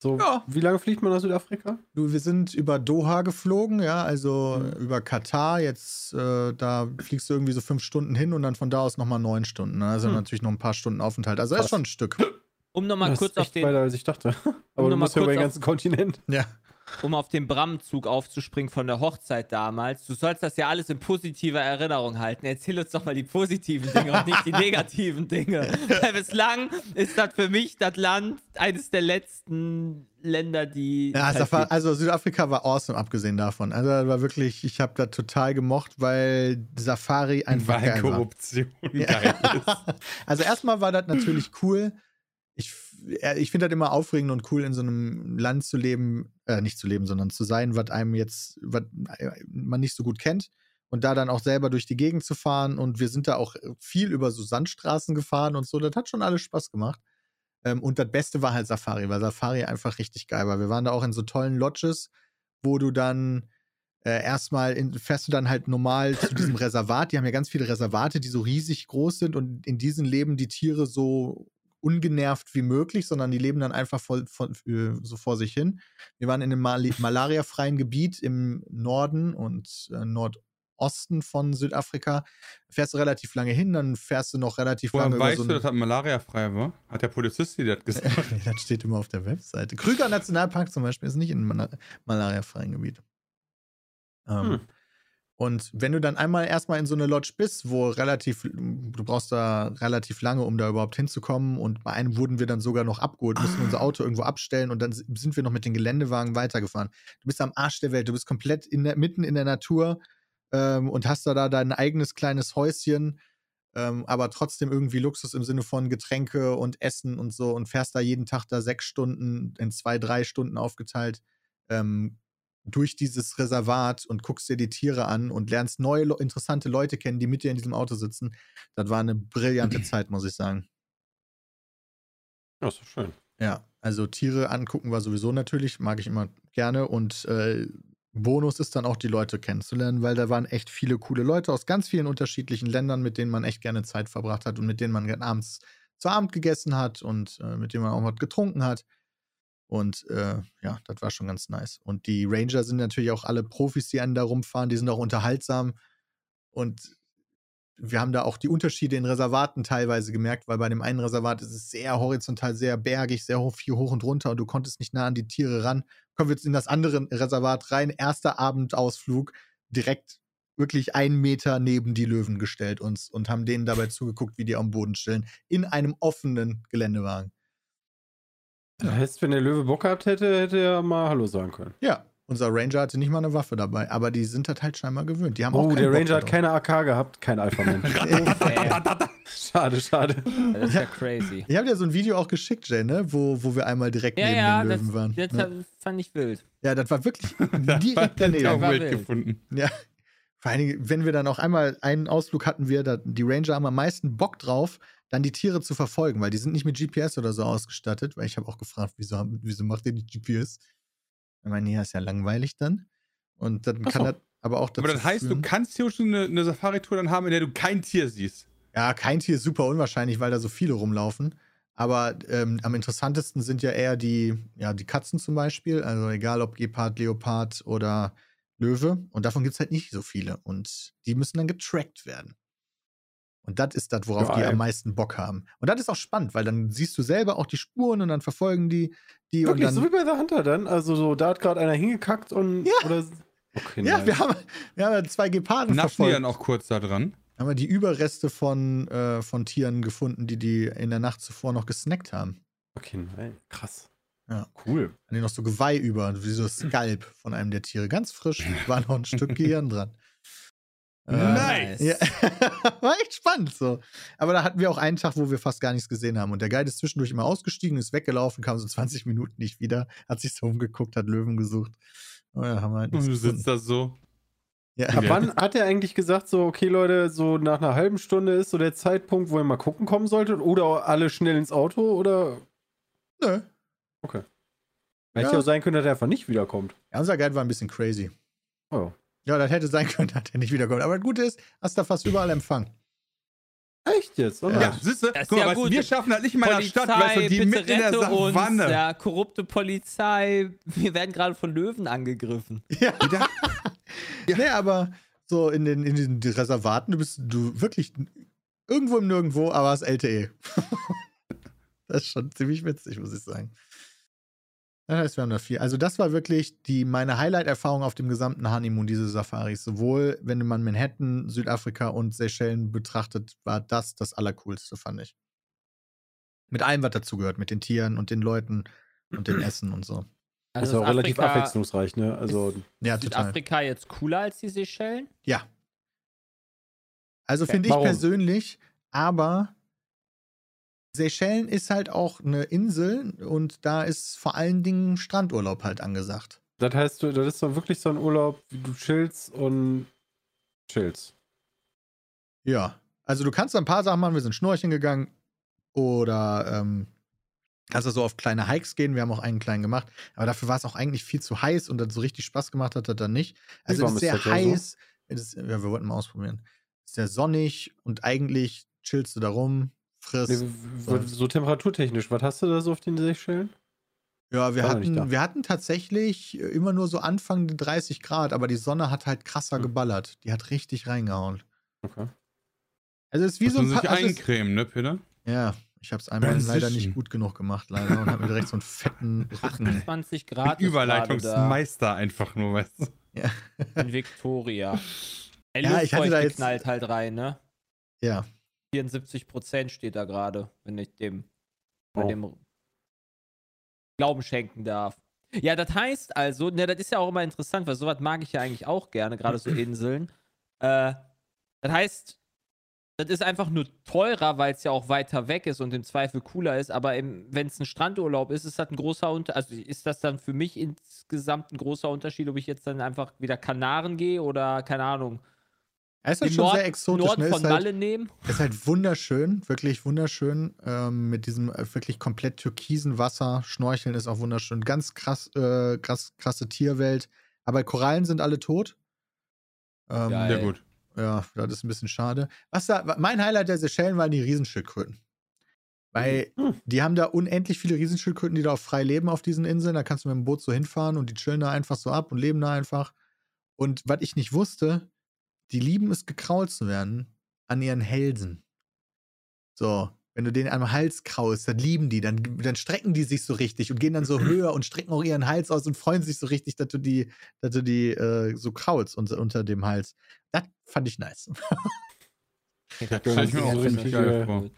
So, Ja. wie lange fliegt man nach Südafrika? Du, wir sind über Doha geflogen, ja, also Mhm. über Katar. Jetzt, äh, da fliegst du irgendwie so fünf Stunden hin und dann von da aus nochmal neun Stunden. Also Hm. natürlich noch ein paar Stunden Aufenthalt. Also das ist schon ein Stück. Um nochmal Das kurz ist auf den, weiter, als ich dachte. Aber du noch mal musst ja über den auf- ganzen Kontinent. Ja. Um auf den Bram-Zug aufzuspringen von der Hochzeit damals. Du sollst das ja alles in positiver Erinnerung halten. Erzähl uns doch mal die positiven Dinge und nicht die negativen Dinge. Weil bislang ist das für mich das Land, eines der letzten Länder, die. Ja, halt Safari, gibt. also Südafrika war awesome, abgesehen davon. Also das war wirklich, ich habe das total gemocht, weil Safari einfach Weil geil war. Korruption geil ist. Also erstmal war das natürlich cool. Ich, äh, ich finde das immer aufregend und cool, in so einem Land zu leben, äh, nicht zu leben, sondern zu sein, was einem jetzt, was man nicht so gut kennt. Und da dann auch selber durch die Gegend zu fahren. Und wir sind da auch viel über so Sandstraßen gefahren und so. Das hat schon alles Spaß gemacht. Ähm, und das Beste war halt Safari, weil Safari einfach richtig geil war. Wir waren da auch in so tollen Lodges, wo du dann äh, erstmal in, fährst du dann halt normal zu diesem Reservat. Die haben ja ganz viele Reservate, die so riesig groß sind und in diesen leben die Tiere so ungenervt wie möglich, sondern die leben dann einfach voll, voll, äh, so vor sich hin. Wir waren in einem Mali malariafreien Gebiet im Norden und äh, Nordosten von Südafrika. Fährst du relativ lange hin, dann fährst du noch relativ Woher lange über weißt so du, dass das malariafrei war? Hat der Polizist dir das gesagt? das steht immer auf der Webseite. Krüger Nationalpark zum Beispiel ist nicht in einem Mal- malariafreien Gebiet. Ähm, Hm. Und wenn du dann einmal erstmal in so eine Lodge bist, wo relativ, du brauchst da relativ lange, um da überhaupt hinzukommen. Und bei einem wurden wir dann sogar noch abgeholt, mussten unser Auto irgendwo abstellen und dann sind wir noch mit den Geländewagen weitergefahren. Du bist am Arsch der Welt, du bist komplett in der, mitten in der Natur ähm, und hast da, da dein eigenes kleines Häuschen, ähm, aber trotzdem irgendwie Luxus im Sinne von Getränke und Essen und so und fährst da jeden Tag da sechs Stunden in zwei, drei Stunden aufgeteilt. Ähm, durch dieses Reservat und guckst dir die Tiere an und lernst neue, interessante Leute kennen, die mit dir in diesem Auto sitzen. Das war eine brillante Zeit, muss ich sagen. Ja, doch schön. Ja, also Tiere angucken war sowieso natürlich, mag ich immer gerne. Und äh, Bonus ist dann auch die Leute kennenzulernen, weil da waren echt viele coole Leute aus ganz vielen unterschiedlichen Ländern, mit denen man echt gerne Zeit verbracht hat und mit denen man abends zu Abend gegessen hat und äh, mit denen man auch was getrunken hat. Und äh, ja, das war schon ganz nice. Und die Ranger sind natürlich auch alle Profis, die einen da rumfahren. Die sind auch unterhaltsam. Und wir haben da auch die Unterschiede in Reservaten teilweise gemerkt, weil bei dem einen Reservat ist es sehr horizontal, sehr bergig, sehr hoch, viel hoch und runter und du konntest nicht nah an die Tiere ran. Kommen wir jetzt in das andere Reservat rein, erster Abendausflug, direkt wirklich einen Meter neben die Löwen gestellt uns und haben denen dabei zugeguckt, wie die am Boden chillen, in einem offenen Geländewagen. Das heißt, wenn der Löwe Bock gehabt hätte, hätte er mal Hallo sagen können. Ja, unser Ranger hatte nicht mal eine Waffe dabei, aber die sind das halt scheinbar gewöhnt. Die haben oh, auch der Ranger hat keine AK gehabt, kein Alpha-Mensch. schade, schade. Das ist ja crazy. Ich habe dir so ein Video auch geschickt, Jay, ne? wo, wo wir einmal direkt Ja, neben ja, den das, Löwen waren. das ne? fand ich wild. Ja, das war wirklich Das direkt war daneben. auch war wild wild. gefunden. Ja. Vor allen Dingen, wenn wir dann auch einmal einen Ausflug hatten, wir, da, die Ranger haben am meisten Bock drauf, dann die Tiere zu verfolgen, weil die sind nicht mit GPS oder so ausgestattet, weil ich habe auch gefragt, wieso, wieso macht ihr die GPS? Ich meine, ja, ist ja langweilig dann. Und dann Ach kann das aber auch dazu Aber das heißt, du führen- kannst hier schon eine, eine Safari-Tour dann haben, in der du kein Tier siehst. Ja, kein Tier ist super unwahrscheinlich, weil da so viele rumlaufen. Aber ähm, am interessantesten sind ja eher die, ja, die Katzen zum Beispiel. Also egal ob Gepard, Leopard oder Löwe. Und davon gibt es halt nicht so viele. Und die müssen dann getrackt werden. Und das ist das, worauf die Geil. am meisten Bock haben. Und das ist auch spannend, weil dann siehst du selber auch die Spuren und dann verfolgen die die. und Wirklich, dann, so wie bei The Hunter dann? Also so, da hat gerade einer hingekackt und. Ja. Oder, okay, ja, wir haben, wir haben ja zwei Geparden Naschen die verfolgt. dann auch kurz da dran. haben wir die Überreste von, äh, von Tieren gefunden, die die in der Nacht zuvor noch gesnackt haben. Okay, nein. Krass. Ja. Cool. An denen noch so Geweih über, wie so Skalp von einem der Tiere. Ganz frisch, war noch ein Stück Gehirn dran. Äh, Nice. Ja. war echt spannend so. Aber da hatten wir auch einen Tag, wo wir fast gar nichts gesehen haben. Und der Guide ist zwischendurch immer ausgestiegen, ist weggelaufen, kam so 20 Minuten nicht wieder, hat sich so umgeguckt, hat Löwen gesucht. Oh ja, haben wir halt Und du gefunden. sitzt da so. Ja. Ab wann hat er eigentlich gesagt, so, okay, Leute, so nach einer halben Stunde ist so der Zeitpunkt, wo ihr mal gucken kommen solltet? Oder alle schnell ins Auto? Oder. Nö. Hätte Ja. ja auch sein können, dass er einfach nicht wiederkommt. Ja, unser Guide war ein bisschen crazy. Oh. Ja, das hätte sein können, dass er nicht wiederkommt. Aber das Gute ist, hast da fast überall Empfang. Echt jetzt? Oh, Ja. Ja, siehst du? Guck mal, ja weißt wir schaffen das nicht in meiner Polizei, Stadt, weißt du, die mitten in der rette uns. Savanne. Ja, korrupte Polizei. Wir werden gerade von Löwen angegriffen. Ja. Nee, aber so in den, in den Reservaten, du bist du wirklich irgendwo im Nirgendwo, aber hast LTE. das ist schon ziemlich witzig, muss ich sagen. Das heißt, wir haben da viel. Also, das war wirklich die, meine Highlight-Erfahrung auf dem gesamten Honeymoon, diese Safaris. Sowohl, wenn man Manhattan, Südafrika und Seychellen betrachtet, war das das Allercoolste, fand ich. Mit allem, was dazugehört, mit den Tieren und den Leuten und dem Essen und so. Das ist Also auch relativ Afrika- abwechslungsreich, ne? Also, Ja, total. Südafrika jetzt cooler als die Seychellen? Ja. Also Okay. finde ich Warum? persönlich, aber Seychellen ist halt auch eine Insel und da ist vor allen Dingen Strandurlaub halt angesagt. das heißt, du- das ist doch wirklich so ein Urlaub, wie du chillst und chillst. Ja. Also du kannst da ein paar Sachen machen, wir sind schnorcheln gegangen oder ähm, kannst da so auf kleine Hikes gehen. Wir haben auch einen kleinen gemacht, aber dafür war es auch eigentlich viel zu heiß und dann so richtig Spaß gemacht hat, hat dann nicht. Also es ist sehr so? heiß. Es ist, ja, wir wollten mal ausprobieren. Es ist sehr sonnig und eigentlich chillst du da rum, frisst. Nee, so temperaturtechnisch, was hast du da so auf den Seychellen? Ja, wir hatten, wir hatten tatsächlich immer nur so Anfang 30 Grad, aber die Sonne hat halt krasser Hm. geballert. Die hat richtig reingehauen. Okay. Also es ist wie Muss so ein sich also eincremen, ne, Peter? Ja, ich habe es einmal Transition. leider nicht gut genug gemacht, leider, und habe mir direkt so einen fetten Rücken. 28 Grad. Überleitungsmeister einfach nur, weißt du? Ja. In Victoria. Der Ja, ich hatte da jetzt- knallt halt rein, ne? Ja. 74% steht da gerade, wenn ich dem, Oh. dem Glauben schenken darf. Ja, das heißt also, ne, das ist ja auch immer interessant, weil sowas mag ich ja eigentlich auch gerne, gerade so Inseln. Äh, das heißt, das ist einfach nur teurer, weil es ja auch weiter weg ist und im Zweifel cooler ist, aber wenn es ein Strandurlaub ist, ist das ein großer Unterschied, also ist das dann für mich insgesamt ein großer Unterschied, ob ich jetzt dann einfach wieder Kanaren gehe oder, keine Ahnung, Es ist halt den schon Nord sehr exotisch. Norden Ne? von Ist halt, Malle nehmen. ist halt wunderschön, wirklich wunderschön. Ähm, mit diesem äh, wirklich komplett türkisen Wasser. Schnorcheln ist auch wunderschön. Ganz krass, äh, krass, krasse Tierwelt. Aber Korallen sind alle tot. Ähm. Sehr gut. Ja, das ist ein bisschen schade. Was da, mein Highlight der Seychellen waren die Riesenschildkröten. Weil die haben da unendlich viele Riesenschildkröten, die da auch frei leben auf diesen Inseln. Da kannst du mit dem Boot so hinfahren und die chillen da einfach so ab und leben da einfach. Und was ich nicht wusste, die lieben es, gekrault zu werden an ihren Hälsen. So, wenn du den am Hals kraulst, dann lieben die, dann, dann strecken die sich so richtig und gehen dann so höher und strecken auch ihren Hals aus und freuen sich so richtig, dass du die, dass du die äh, so kraulst unter, unter dem Hals. Das fand ich nice. Da Kann ich mir auch richtig geil vor.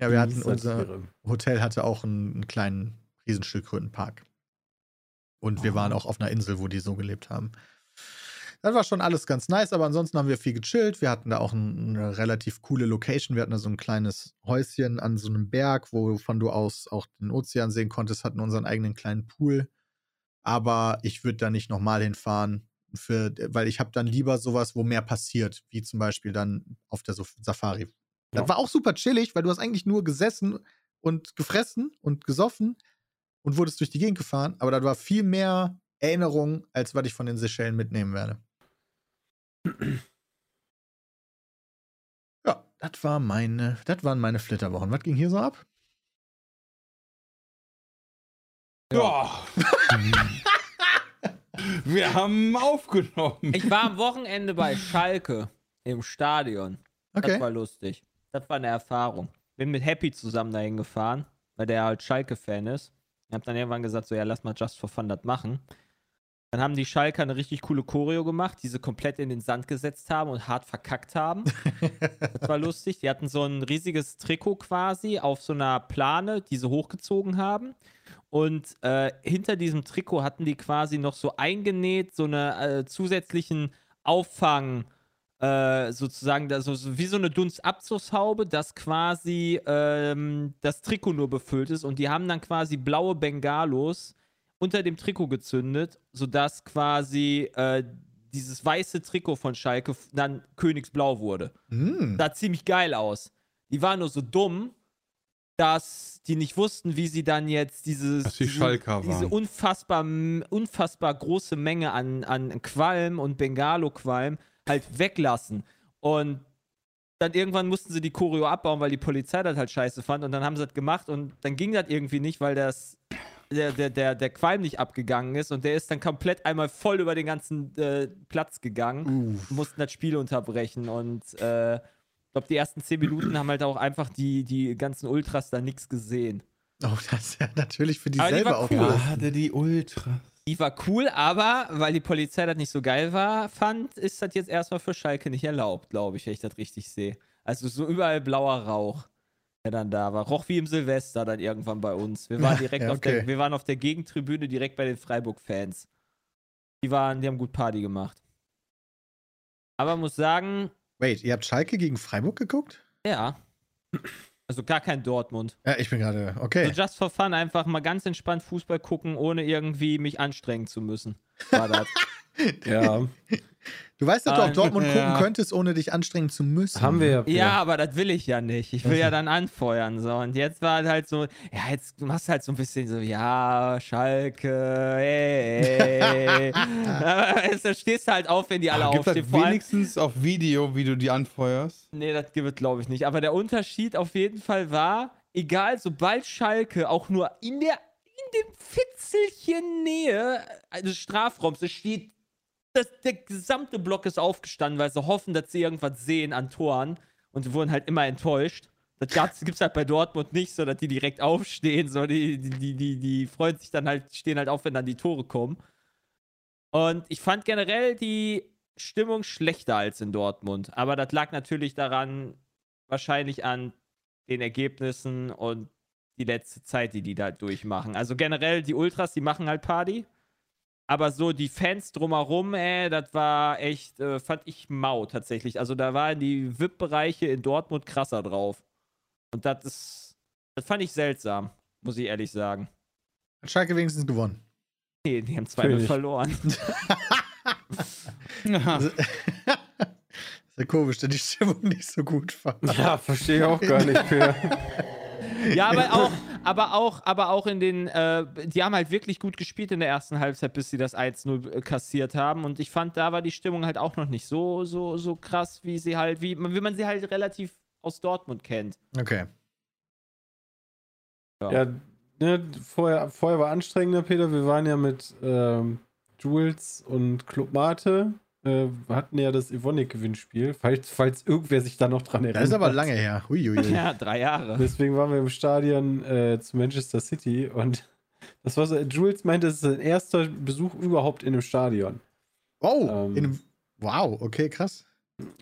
Ja, wir hatten unser Hotel hatte auch einen, einen kleinen Riesenschildkrötenpark. Und wir waren Oh. auch auf einer Insel, wo die so gelebt haben. Das war schon alles ganz nice, aber ansonsten haben wir viel gechillt. Wir hatten da auch ein, eine relativ coole Location. Wir hatten da so ein kleines Häuschen an so einem Berg, wovon du aus auch den Ozean sehen konntest, hatten unseren eigenen kleinen Pool. Aber ich würde da nicht nochmal hinfahren, für, weil ich habe dann lieber sowas, wo mehr passiert, wie zum Beispiel dann auf der Safari. Das Ja. war auch super chillig, weil du hast eigentlich nur gesessen und gefressen und gesoffen und wurdest durch die Gegend gefahren, aber da war viel mehr Erinnerung, als was ich von den Seychellen mitnehmen werde. Ja, das war meine, das waren meine Flitterwochen. Was ging hier so ab? Ja. Wir haben aufgenommen. Ich war am Wochenende bei Schalke im Stadion. Das Okay. war lustig. Das war eine Erfahrung. Bin mit Happy zusammen dahin gefahren, weil der halt Schalke-Fan ist. Ich hab dann irgendwann gesagt, so ja, lass mal Just for Fun das machen. Dann haben die Schalker eine richtig coole Choreo gemacht, die sie komplett in den Sand gesetzt haben und hart verkackt haben. Das war lustig. Die hatten so ein riesiges Trikot quasi auf so einer Plane, die sie hochgezogen haben. Und äh, hinter diesem Trikot hatten die quasi noch so eingenäht, so eine äh, zusätzlichen Auffang, äh, sozusagen, da, so, so wie so eine Dunstabzugshaube, dass quasi ähm, das Trikot nur befüllt ist. Und die haben dann quasi blaue Bengalos unter dem Trikot gezündet, sodass quasi äh, dieses weiße Trikot von Schalke dann Königsblau wurde Hm. sah ziemlich geil aus. Die waren nur so dumm, dass die nicht wussten, wie sie dann jetzt dieses, die diese, Schalker diese unfassbar, unfassbar große Menge an, an Qualm und Bengalo-Qualm halt weglassen. Und dann irgendwann mussten sie die Choreo abbauen, weil die Polizei das halt scheiße fand. Und dann haben sie das gemacht und dann ging das irgendwie nicht, weil das der, der, der, der Qualm nicht abgegangen ist und der ist dann komplett einmal voll über den ganzen äh, Platz gegangen Uff. mussten das Spiel unterbrechen und äh, ich glaube, die ersten zehn Minuten haben halt auch einfach die, die ganzen Ultras da nichts gesehen. Oh, das ist ja natürlich für die Aber die selber war auch. cool. Gerade die Ultra. Die war cool, aber weil die Polizei das nicht so geil war, fand, ist das jetzt erstmal für Schalke nicht erlaubt, glaube ich, wenn ich das richtig sehe. Also so überall blauer Rauch, der dann da war. Roch wie im Silvester dann irgendwann bei uns. Wir waren direkt Ja, auf der, okay. wir waren auf der Gegentribüne direkt bei den Freiburg-Fans. Die waren, die haben gut Party gemacht. Aber muss sagen, Wait, ihr habt Schalke gegen Freiburg geguckt? ja. Also gar kein Dortmund. Ja, ich bin gerade. Okay. So just for fun, einfach mal ganz entspannt Fußball gucken, ohne irgendwie mich anstrengen zu müssen. War das. Ja, Du weißt, dass du auch Ähm, Dortmund gucken ja. könntest, ohne dich anstrengen zu müssen. haben wir ja, aber das will ich ja nicht. Ich will ja dann anfeuern. So. Und jetzt war halt so, ja, jetzt machst du halt so ein bisschen so, ja, Schalke, hey. Aber jetzt stehst du halt auf, wenn die alle Gibt aufstehen. das Vor allem, wenigstens auf Video, wie du die anfeuerst? Nee, das gibt es, glaube ich, nicht. Aber der Unterschied auf jeden Fall war, egal, sobald Schalke auch nur in der in dem Fitzelchen Nähe des Strafraums, es steht, das, der gesamte Block ist aufgestanden, weil sie hoffen, dass sie irgendwas sehen an Toren und sie wurden halt immer enttäuscht. Das gibt es halt bei Dortmund nicht, so dass die direkt aufstehen, so die, die, die, die, die freuen sich dann halt, stehen halt auf, wenn dann die Tore kommen. Und ich fand generell die Stimmung schlechter als in Dortmund. Aber das lag natürlich daran, wahrscheinlich an den Ergebnissen und die letzte Zeit, die die da durchmachen. Also generell, die Ultras, die machen halt Party. Aber so die Fans drumherum, ey, das war echt, äh, fand ich mau tatsächlich. Also da waren die VIP-Bereiche in Dortmund krasser drauf. Und das ist, das fand ich seltsam, muss ich ehrlich sagen. Hat Schalke wenigstens gewonnen. Nee, die haben zweimal verloren. das ist ja komisch, dass die Stimmung nicht so gut war. Ja, verstehe ich auch gar nicht. Für. ja, aber auch, aber auch, aber auch in den, äh, die haben halt wirklich gut gespielt in der ersten Halbzeit, bis sie das 1-0 kassiert haben. Und ich fand, da war die Stimmung halt auch noch nicht so, so, so krass, wie sie halt, wie, wie man sie halt relativ aus Dortmund kennt. Okay. Ja, ja ne, vorher, vorher war anstrengender, Peter. Wir waren ja mit ähm, Jules und Club Mate äh, hatten ja das Evonik-Gewinnspiel, falls, falls irgendwer sich da noch dran erinnert. Das ist aber lange her. Uiuiui. ja, drei Jahre. Deswegen waren wir im Stadion äh, zu Manchester City und das war so, Jules meinte, es ist sein erster Besuch überhaupt in einem Stadion. Oh, ähm, in wow, okay, krass.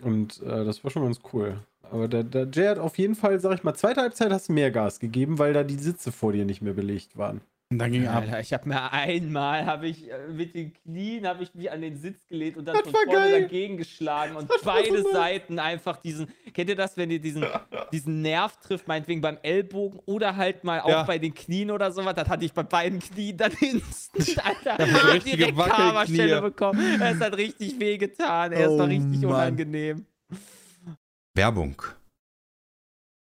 Und äh, das war schon ganz cool. Aber der, der Jay hat auf jeden Fall, sag ich mal, zweite Halbzeit hast du mehr Gas gegeben, weil da die Sitze vor dir nicht mehr belegt waren. Und dann ging ab. Alter, ich habe mir einmal, habe ich äh, mit den Knien, habe ich mich an den Sitz gelehnt und dann das von vorne geil. dagegen geschlagen und beide so Seiten einfach diesen, kennt ihr das, wenn ihr diesen, diesen Nerv trifft, meinetwegen beim Ellbogen oder halt mal auch ja. bei den Knien oder sowas, das hatte ich bei beiden Knien dann instant, Alter, ja, direkt Karma-Stelle bekommen. Es hat richtig wehgetan, es oh, war richtig Mann. unangenehm. Werbung.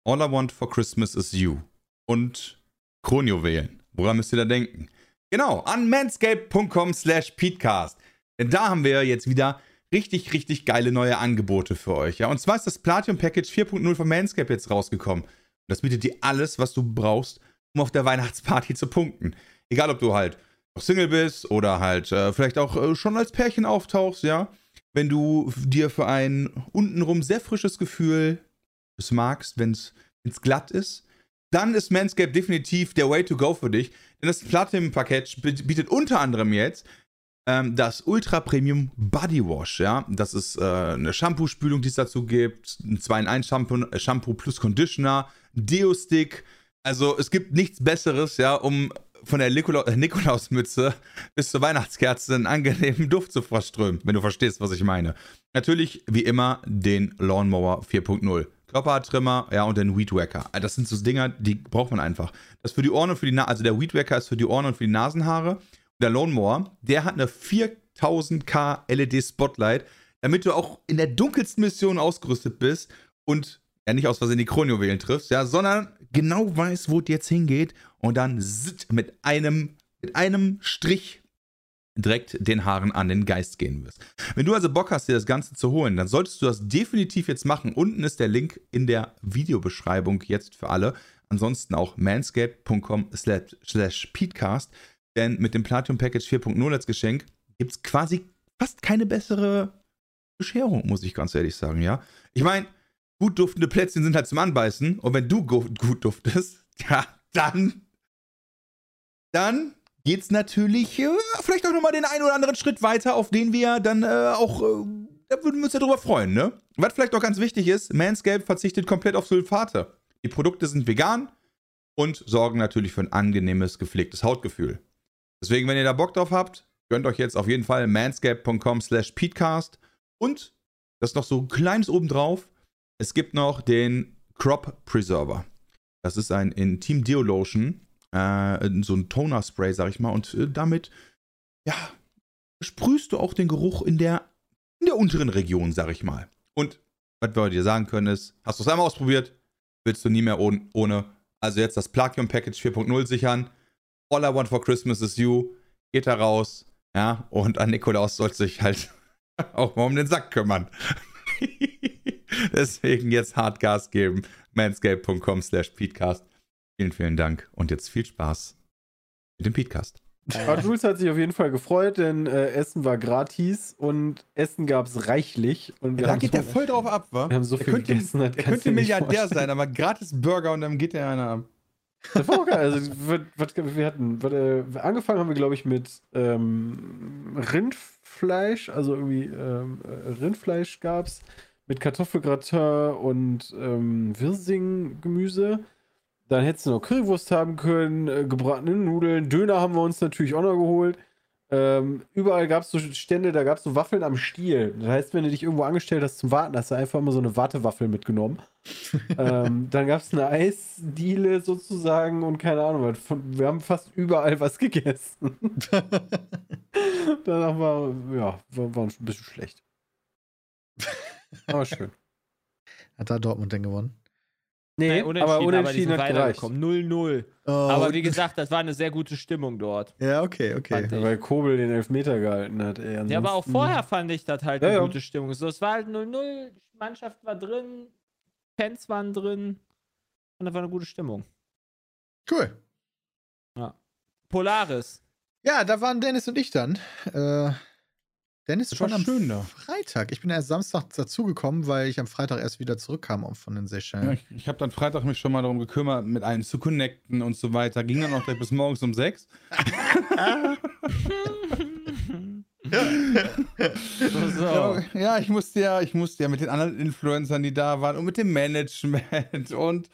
All I want for Christmas is you. Und Kronio wählen. Woran müsst ihr da denken? Genau, an manscape.com slash peatcast. Denn da haben wir jetzt wieder richtig, richtig geile neue Angebote für euch. Ja? Und zwar ist das Platinum Package 4.0 von Manscape jetzt rausgekommen. Das bietet dir alles, was du brauchst, um auf der Weihnachtsparty zu punkten. Egal, ob du halt noch Single bist oder halt äh, vielleicht auch äh, schon als Pärchen auftauchst, ja. Wenn du dir für ein untenrum sehr frisches Gefühl es magst, wenn es glatt ist, dann ist Manscaped definitiv der Way to go für dich. Denn das Platinum-Package bietet unter anderem jetzt ähm, das Ultra Premium Body Wash. Ja? Das ist äh, eine Shampoo-Spülung, die es dazu gibt. Ein 2-in-1-Shampoo äh, Shampoo plus Conditioner, Deo-Stick. Also es gibt nichts Besseres, ja, um von der Nikolaus äh, Nikolausmütze bis zur Weihnachtskerze einen angenehmen Duft zu verströmen, wenn du verstehst, was ich meine. Natürlich, wie immer, den Lawnmower 4.0. Körpertrimmer, ja, und den Weedwacker. Das sind so Dinger, die braucht man einfach. Das für die Ohren und für die Nase, also der Weedwacker ist für die Ohren und für die Nasenhaare. Und der Lone Mower, der hat eine 4000K LED Spotlight, damit du auch in der dunkelsten Mission ausgerüstet bist und ja nicht aus Versehen die Kronjuwelen triffst, ja, sondern genau weißt, wo es jetzt hingeht und dann mit einem, mit einem Strich direkt den Haaren an den Geist gehen wirst. Wenn du also Bock hast, dir das Ganze zu holen, dann solltest du das definitiv jetzt machen. Unten ist der Link in der Videobeschreibung jetzt für alle. Ansonsten auch manscape.com slash peatcast. Denn mit dem Platinum Package 4.0 als Geschenk gibt es quasi fast keine bessere Bescherung, muss ich ganz ehrlich sagen, ja. Ich meine, gut duftende Plätzchen sind halt zum Anbeißen. Und wenn du gut duftest, ja, dann, dann geht es natürlich äh, vielleicht auch nochmal den einen oder anderen Schritt weiter, auf den wir dann äh, auch, äh, da würden wir uns ja drüber freuen, ne? Was vielleicht auch ganz wichtig ist, Manscaped verzichtet komplett auf Sulfate. Die Produkte sind vegan und sorgen natürlich für ein angenehmes, gepflegtes Hautgefühl. Deswegen, wenn ihr da Bock drauf habt, gönnt euch jetzt auf jeden Fall manscaped.com slash peatcast und das ist noch so ein kleines obendrauf, es gibt noch den Crop Preserver. Das ist ein Intim Deo Lotion, äh, so ein Toner-Spray, sag ich mal, und äh, damit, ja, sprühst du auch den Geruch in der, in der unteren Region, sag ich mal. Und was wir dir sagen können ist, hast du es einmal ausprobiert, willst du nie mehr ohne, ohne. Also jetzt das Plagium Package 4.0 sichern. All I want for Christmas is you. Geht da raus. Ja, und an Nikolaus soll sich halt auch mal um den Sack kümmern. Deswegen jetzt Hardgas geben. manscape.com slash peatcast. Vielen, vielen Dank und jetzt viel Spaß mit dem Podcast. Aber Jules hat sich auf jeden Fall gefreut, denn äh, Essen war gratis und Essen gab es reichlich. Und ja, da geht so, der voll drauf ab, wa? Wir haben so er viel könnte, gegessen. Er könnte Milliardär sein, aber gratis Burger und dann geht der einer ab. Das war auch geil. Also, was, wir hatten, was, äh, angefangen haben wir, glaube ich, mit ähm, Rindfleisch, also irgendwie ähm, äh, Rindfleisch gab es mit Kartoffelgratin und ähm, Wirsing-Gemüse. Dann hättest du noch Currywurst haben können, äh, gebratene Nudeln, Döner haben wir uns natürlich auch noch geholt. Ähm, überall gab es so Stände, da gab es so Waffeln am Stiel. Das heißt, wenn du dich irgendwo angestellt hast zum Warten, hast du einfach mal so eine Wartewaffel mitgenommen. ähm, dann gab es eine Eisdiele sozusagen und keine Ahnung, wir haben fast überall was gegessen. Danach war, ja, war, war ein bisschen schlecht. Aber schön. Hat da Dortmund denn gewonnen? Nee, Nein, aber unentschieden aber hat gereicht. 0-0. Oh, aber wie gesagt, das war eine sehr gute Stimmung dort. Ja, okay, okay. Weil Kobel den Elfmeter gehalten hat. Ey, ja, aber auch vorher fand ich das halt ja, eine ja. gute Stimmung. So, es war halt 0-0, Mannschaft war drin, Fans waren drin und das war eine gute Stimmung. Cool. Ja. Polaris. Ja, da waren Dennis und ich dann. Äh, Dennis das schon am schön, da. Freitag. Ich bin erst Samstag dazugekommen, weil ich am Freitag erst wieder zurückkam von den Seychellen. Ja, ich, ich habe dann Freitag mich schon mal darum gekümmert, mit allen zu connecten und so weiter. Ging dann auch gleich bis morgens um sechs. so. Ja, ich musste ja, ich musste ja mit den anderen Influencern, die da waren und mit dem Management und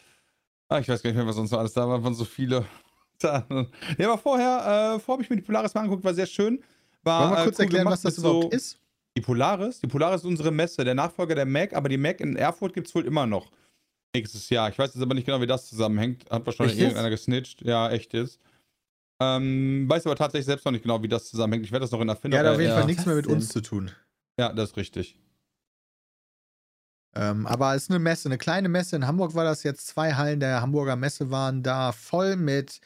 ah, ich weiß gar nicht mehr, was sonst noch alles da war, waren so viele. Ja, aber vorher, äh, vorher habe ich mir die Polaris mal angeguckt, war sehr schön. War, Wollen wir kurz cool erklären, was das überhaupt so ist? Die Polaris? Die Polaris ist unsere Messe, der Nachfolger der Mac, aber die Mac in Erfurt gibt es wohl immer noch. Nächstes Jahr. Ich weiß jetzt aber nicht genau, wie das zusammenhängt. Hat wahrscheinlich echt irgendeiner ist? gesnitcht. Ja, echt ist. Ähm, weiß aber tatsächlich selbst noch nicht genau, wie das zusammenhängt. Ich werde das noch in Erfindung. Ja, hat auf jeden Fall nichts mehr mit uns zu tun. Ja, das ist richtig. Ähm, aber es ist eine Messe, eine kleine Messe. In Hamburg war das jetzt. Zwei Hallen der Hamburger Messe waren da voll mit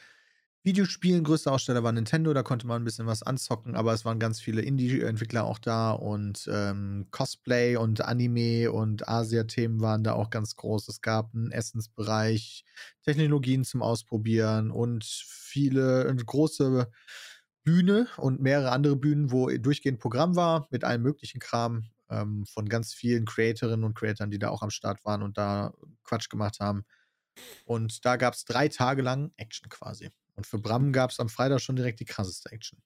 Videospielen. Größter Aussteller war Nintendo, da konnte man ein bisschen was anzocken, aber es waren ganz viele Indie-Entwickler auch da und ähm, Cosplay und Anime und Asia-Themen waren da auch ganz groß. Es gab einen Essensbereich, Technologien zum Ausprobieren und viele, eine große Bühne und mehrere andere Bühnen, wo durchgehend Programm war mit allem möglichen Kram ähm, von ganz vielen Creatorinnen und Creatoren, die da auch am Start waren und da Quatsch gemacht haben. Und da gab es drei Tage lang Action quasi. Und für Bram gab es am Freitag schon direkt die krasseste Action.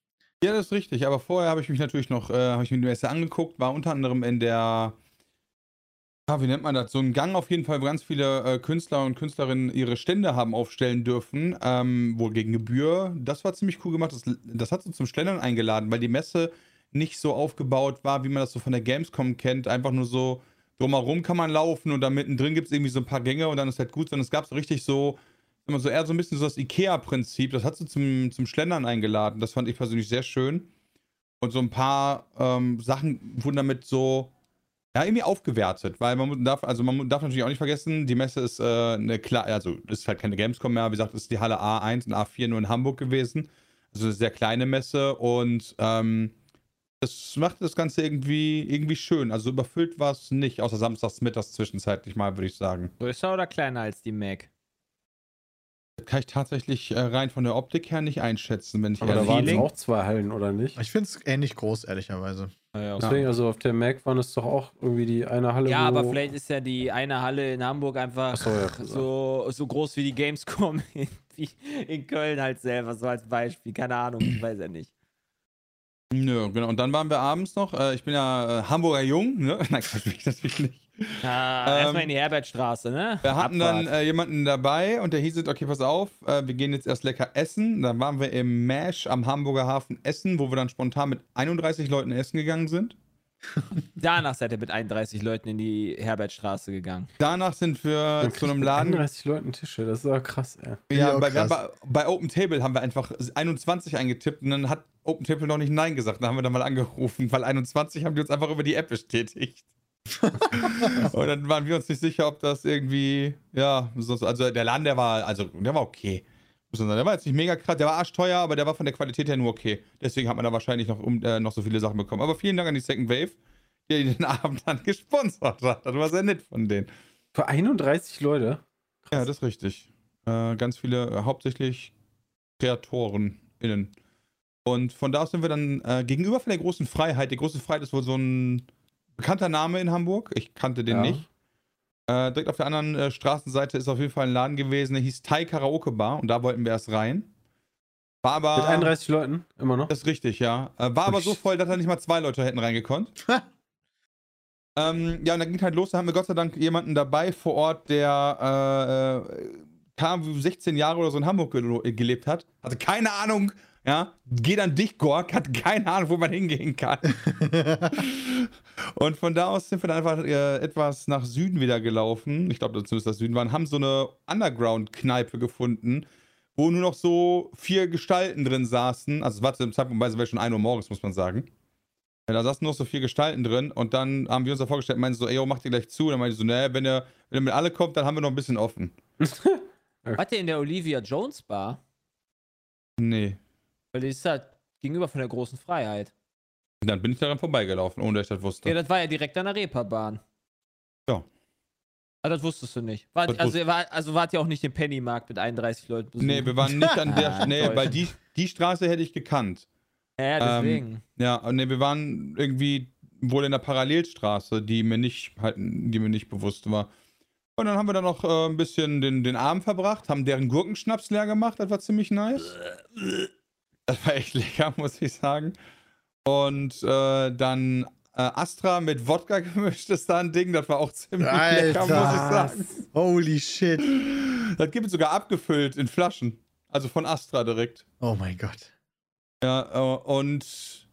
Ja, das ist richtig. Aber vorher habe ich mich natürlich noch, äh, habe ich mir die Messe angeguckt, war unter anderem in der, ah, wie nennt man das, so ein Gang auf jeden Fall, wo ganz viele äh, Künstler und Künstlerinnen ihre Stände haben aufstellen dürfen, ähm, wohl gegen Gebühr. Das war ziemlich cool gemacht. Das, das hat uns zum Schlendern eingeladen, weil die Messe nicht so aufgebaut war, wie man das so von der Gamescom kennt. Einfach nur so, drumherum kann man laufen und da mittendrin gibt es irgendwie so ein paar Gänge und dann ist halt gut, sondern es gab so richtig so immer so eher so ein bisschen so das IKEA-Prinzip. Das hat sie zum, zum Schlendern eingeladen. Das fand ich persönlich sehr schön. Und so ein paar ähm, Sachen wurden damit so ja, irgendwie aufgewertet, weil man darf, also man darf natürlich auch nicht vergessen, die Messe ist äh, eine klar, also ist halt keine Gamescom mehr, wie gesagt, ist die Halle A1 und A4 nur in Hamburg gewesen. Also eine sehr kleine Messe und ähm, das macht das Ganze irgendwie, irgendwie schön. Also überfüllt war es nicht, außer samstags mittags zwischenzeitlich mal, würde ich sagen. Größer oder kleiner als die Mac? Kann ich tatsächlich äh, rein von der Optik her nicht einschätzen, wenn ich Aber da waren es auch zwei Hallen, oder nicht? Ich finde es ähnlich groß, ehrlicherweise. Ja, ja, Deswegen, also auf der Mac waren es doch auch irgendwie die eine Halle. Ja, aber vielleicht ist ja die eine Halle in Hamburg einfach so, ja, so, so, groß wie die Gamescom in, in Köln halt selber, so als Beispiel. Keine Ahnung, ich weiß ja nicht. Nö, genau. Und dann waren wir abends noch. Äh, ich bin ja äh, Hamburger Jung, ne? Nein, das ich natürlich nicht. Ah, ähm, erstmal in die Herbertstraße, ne? Wir hatten Abfahrt. dann äh, jemanden dabei und der hieß jetzt, okay, pass auf, äh, wir gehen jetzt erst lecker essen. Dann waren wir im Mash am Hamburger Hafen essen, wo wir dann spontan mit 31 Leuten essen gegangen sind. Danach seid ihr mit 31 Leuten in die Herbertstraße gegangen. Danach sind wir zu einem Laden. 31 Leuten Tische, das ist aber krass, ey. Ja, bei, krass. Bei, bei, Open Table haben wir einfach 21 eingetippt und dann hat Open Table noch nicht Nein gesagt. Dann haben wir dann mal angerufen, weil 21 haben die uns einfach über die App bestätigt. und dann waren wir uns nicht sicher, ob das irgendwie, ja, also der Laden, der war, also der war okay. Der war jetzt nicht mega krass, der war arschteuer, aber der war von der Qualität her nur okay. Deswegen hat man da wahrscheinlich noch, um, äh, noch so viele Sachen bekommen. Aber vielen Dank an die Second Wave, die den Abend dann gesponsert hat. Das war sehr nett von denen. Für 31 Leute? Krass. Ja, das ist richtig. Äh, ganz viele, äh, hauptsächlich Kreatoren innen. Und von da aus sind wir dann äh, gegenüber von der großen Freiheit. Die große Freiheit ist wohl so ein bekannter Name in Hamburg. Ich kannte den ja. nicht. Äh, direkt auf der anderen äh, Straßenseite ist auf jeden Fall ein Laden gewesen, der hieß Thai Karaoke Bar und da wollten wir erst rein. War aber. Mit 31 Leuten, immer noch? Das ist richtig, ja. Äh, war aber so voll, dass da nicht mal zwei Leute hätten reingekonnt. ähm, ja, und dann ging halt los, da haben wir Gott sei Dank jemanden dabei vor Ort, der äh, äh kam 16 Jahre oder so in Hamburg ge gelebt hat. Also keine Ahnung, ja, geht an dich, Gork, hat keine Ahnung, wo man hingehen kann. und von da aus sind wir dann einfach äh, etwas nach Süden wieder gelaufen. Ich glaube, zumindest das Süden waren, haben so eine Underground-Kneipe gefunden, wo nur noch so vier Gestalten drin saßen. Also war zu dem Zeitpunkt, weil es schon 1 Uhr morgens, muss man sagen. Ja, da saßen noch so vier Gestalten drin und dann haben wir uns da vorgestellt, meinen so, ey, yo, macht ihr gleich zu? Und dann meinte ich so, ne, wenn ihr, wenn ihr mit alle kommt, dann haben wir noch ein bisschen offen. Wart ihr in der Olivia Jones Bar? Nee. Weil die ist da gegenüber von der großen Freiheit. Dann bin ich daran vorbeigelaufen, ohne dass ich das wusste. Ja, das war ja direkt an der Reeperbahn. Ja. Ah, das wusstest du nicht. War, also, war, also wart ihr auch nicht im Pennymarkt mit 31 Leuten besuchen? Nee, wir waren nicht an der. nee, weil die, die Straße hätte ich gekannt. Ja, deswegen. Ähm, ja, nee, wir waren irgendwie wohl in der Parallelstraße, die mir nicht halt, die mir nicht bewusst war. Und dann haben wir da noch äh, ein bisschen den, den Abend verbracht, haben deren Gurkenschnaps leer gemacht, das war ziemlich nice. Das war echt lecker, muss ich sagen. Und äh, dann äh, Astra mit Wodka gemischt ist da ein Ding. Das war auch ziemlich Alter. lecker, muss ich sagen. Holy shit. Das gibt es sogar abgefüllt in Flaschen. Also von Astra direkt. Oh mein Gott. Ja, äh, und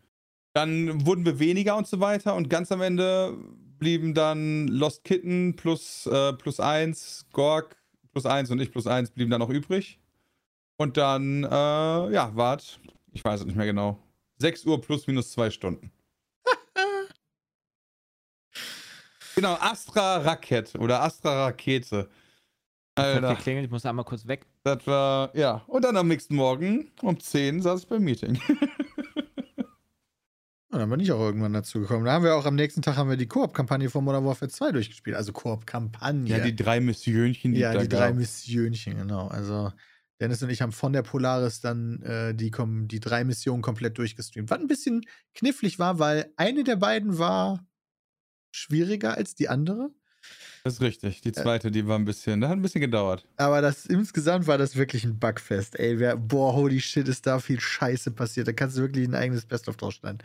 dann wurden wir weniger und so weiter. Und ganz am Ende blieben dann Lost Kitten plus, äh, plus eins, Gorg plus eins und ich plus eins blieben dann noch übrig. Und dann, äh, ja, wart, ich weiß es nicht mehr genau. 6 Uhr plus minus zwei Stunden. Genau, Astra Raket oder Astra Rakete. Alter. Geklingelt, ich muss einmal kurz weg. Das war, ja. Und dann am nächsten Morgen um 10 saß ich beim Meeting. Und dann bin ich auch irgendwann dazu gekommen. Da haben wir auch am nächsten Tag haben wir die Koop-Kampagne von Modern Warfare 2 durchgespielt. Also Koop-Kampagne. Ja, die drei Missionchen, die Ja, die drei Missionchen, genau. Also Dennis und ich haben von der Polaris dann äh, die, die drei Missionen komplett durchgestreamt. Was ein bisschen knifflig war, weil eine der beiden war schwieriger als die andere. Das ist richtig. Die äh. zweite, die war ein bisschen, da hat ein bisschen gedauert. Aber das insgesamt war das wirklich ein Bugfest. Ey, wer, boah, holy shit, ist da viel Scheiße passiert. Da kannst du wirklich ein eigenes Best-of draus schneiden.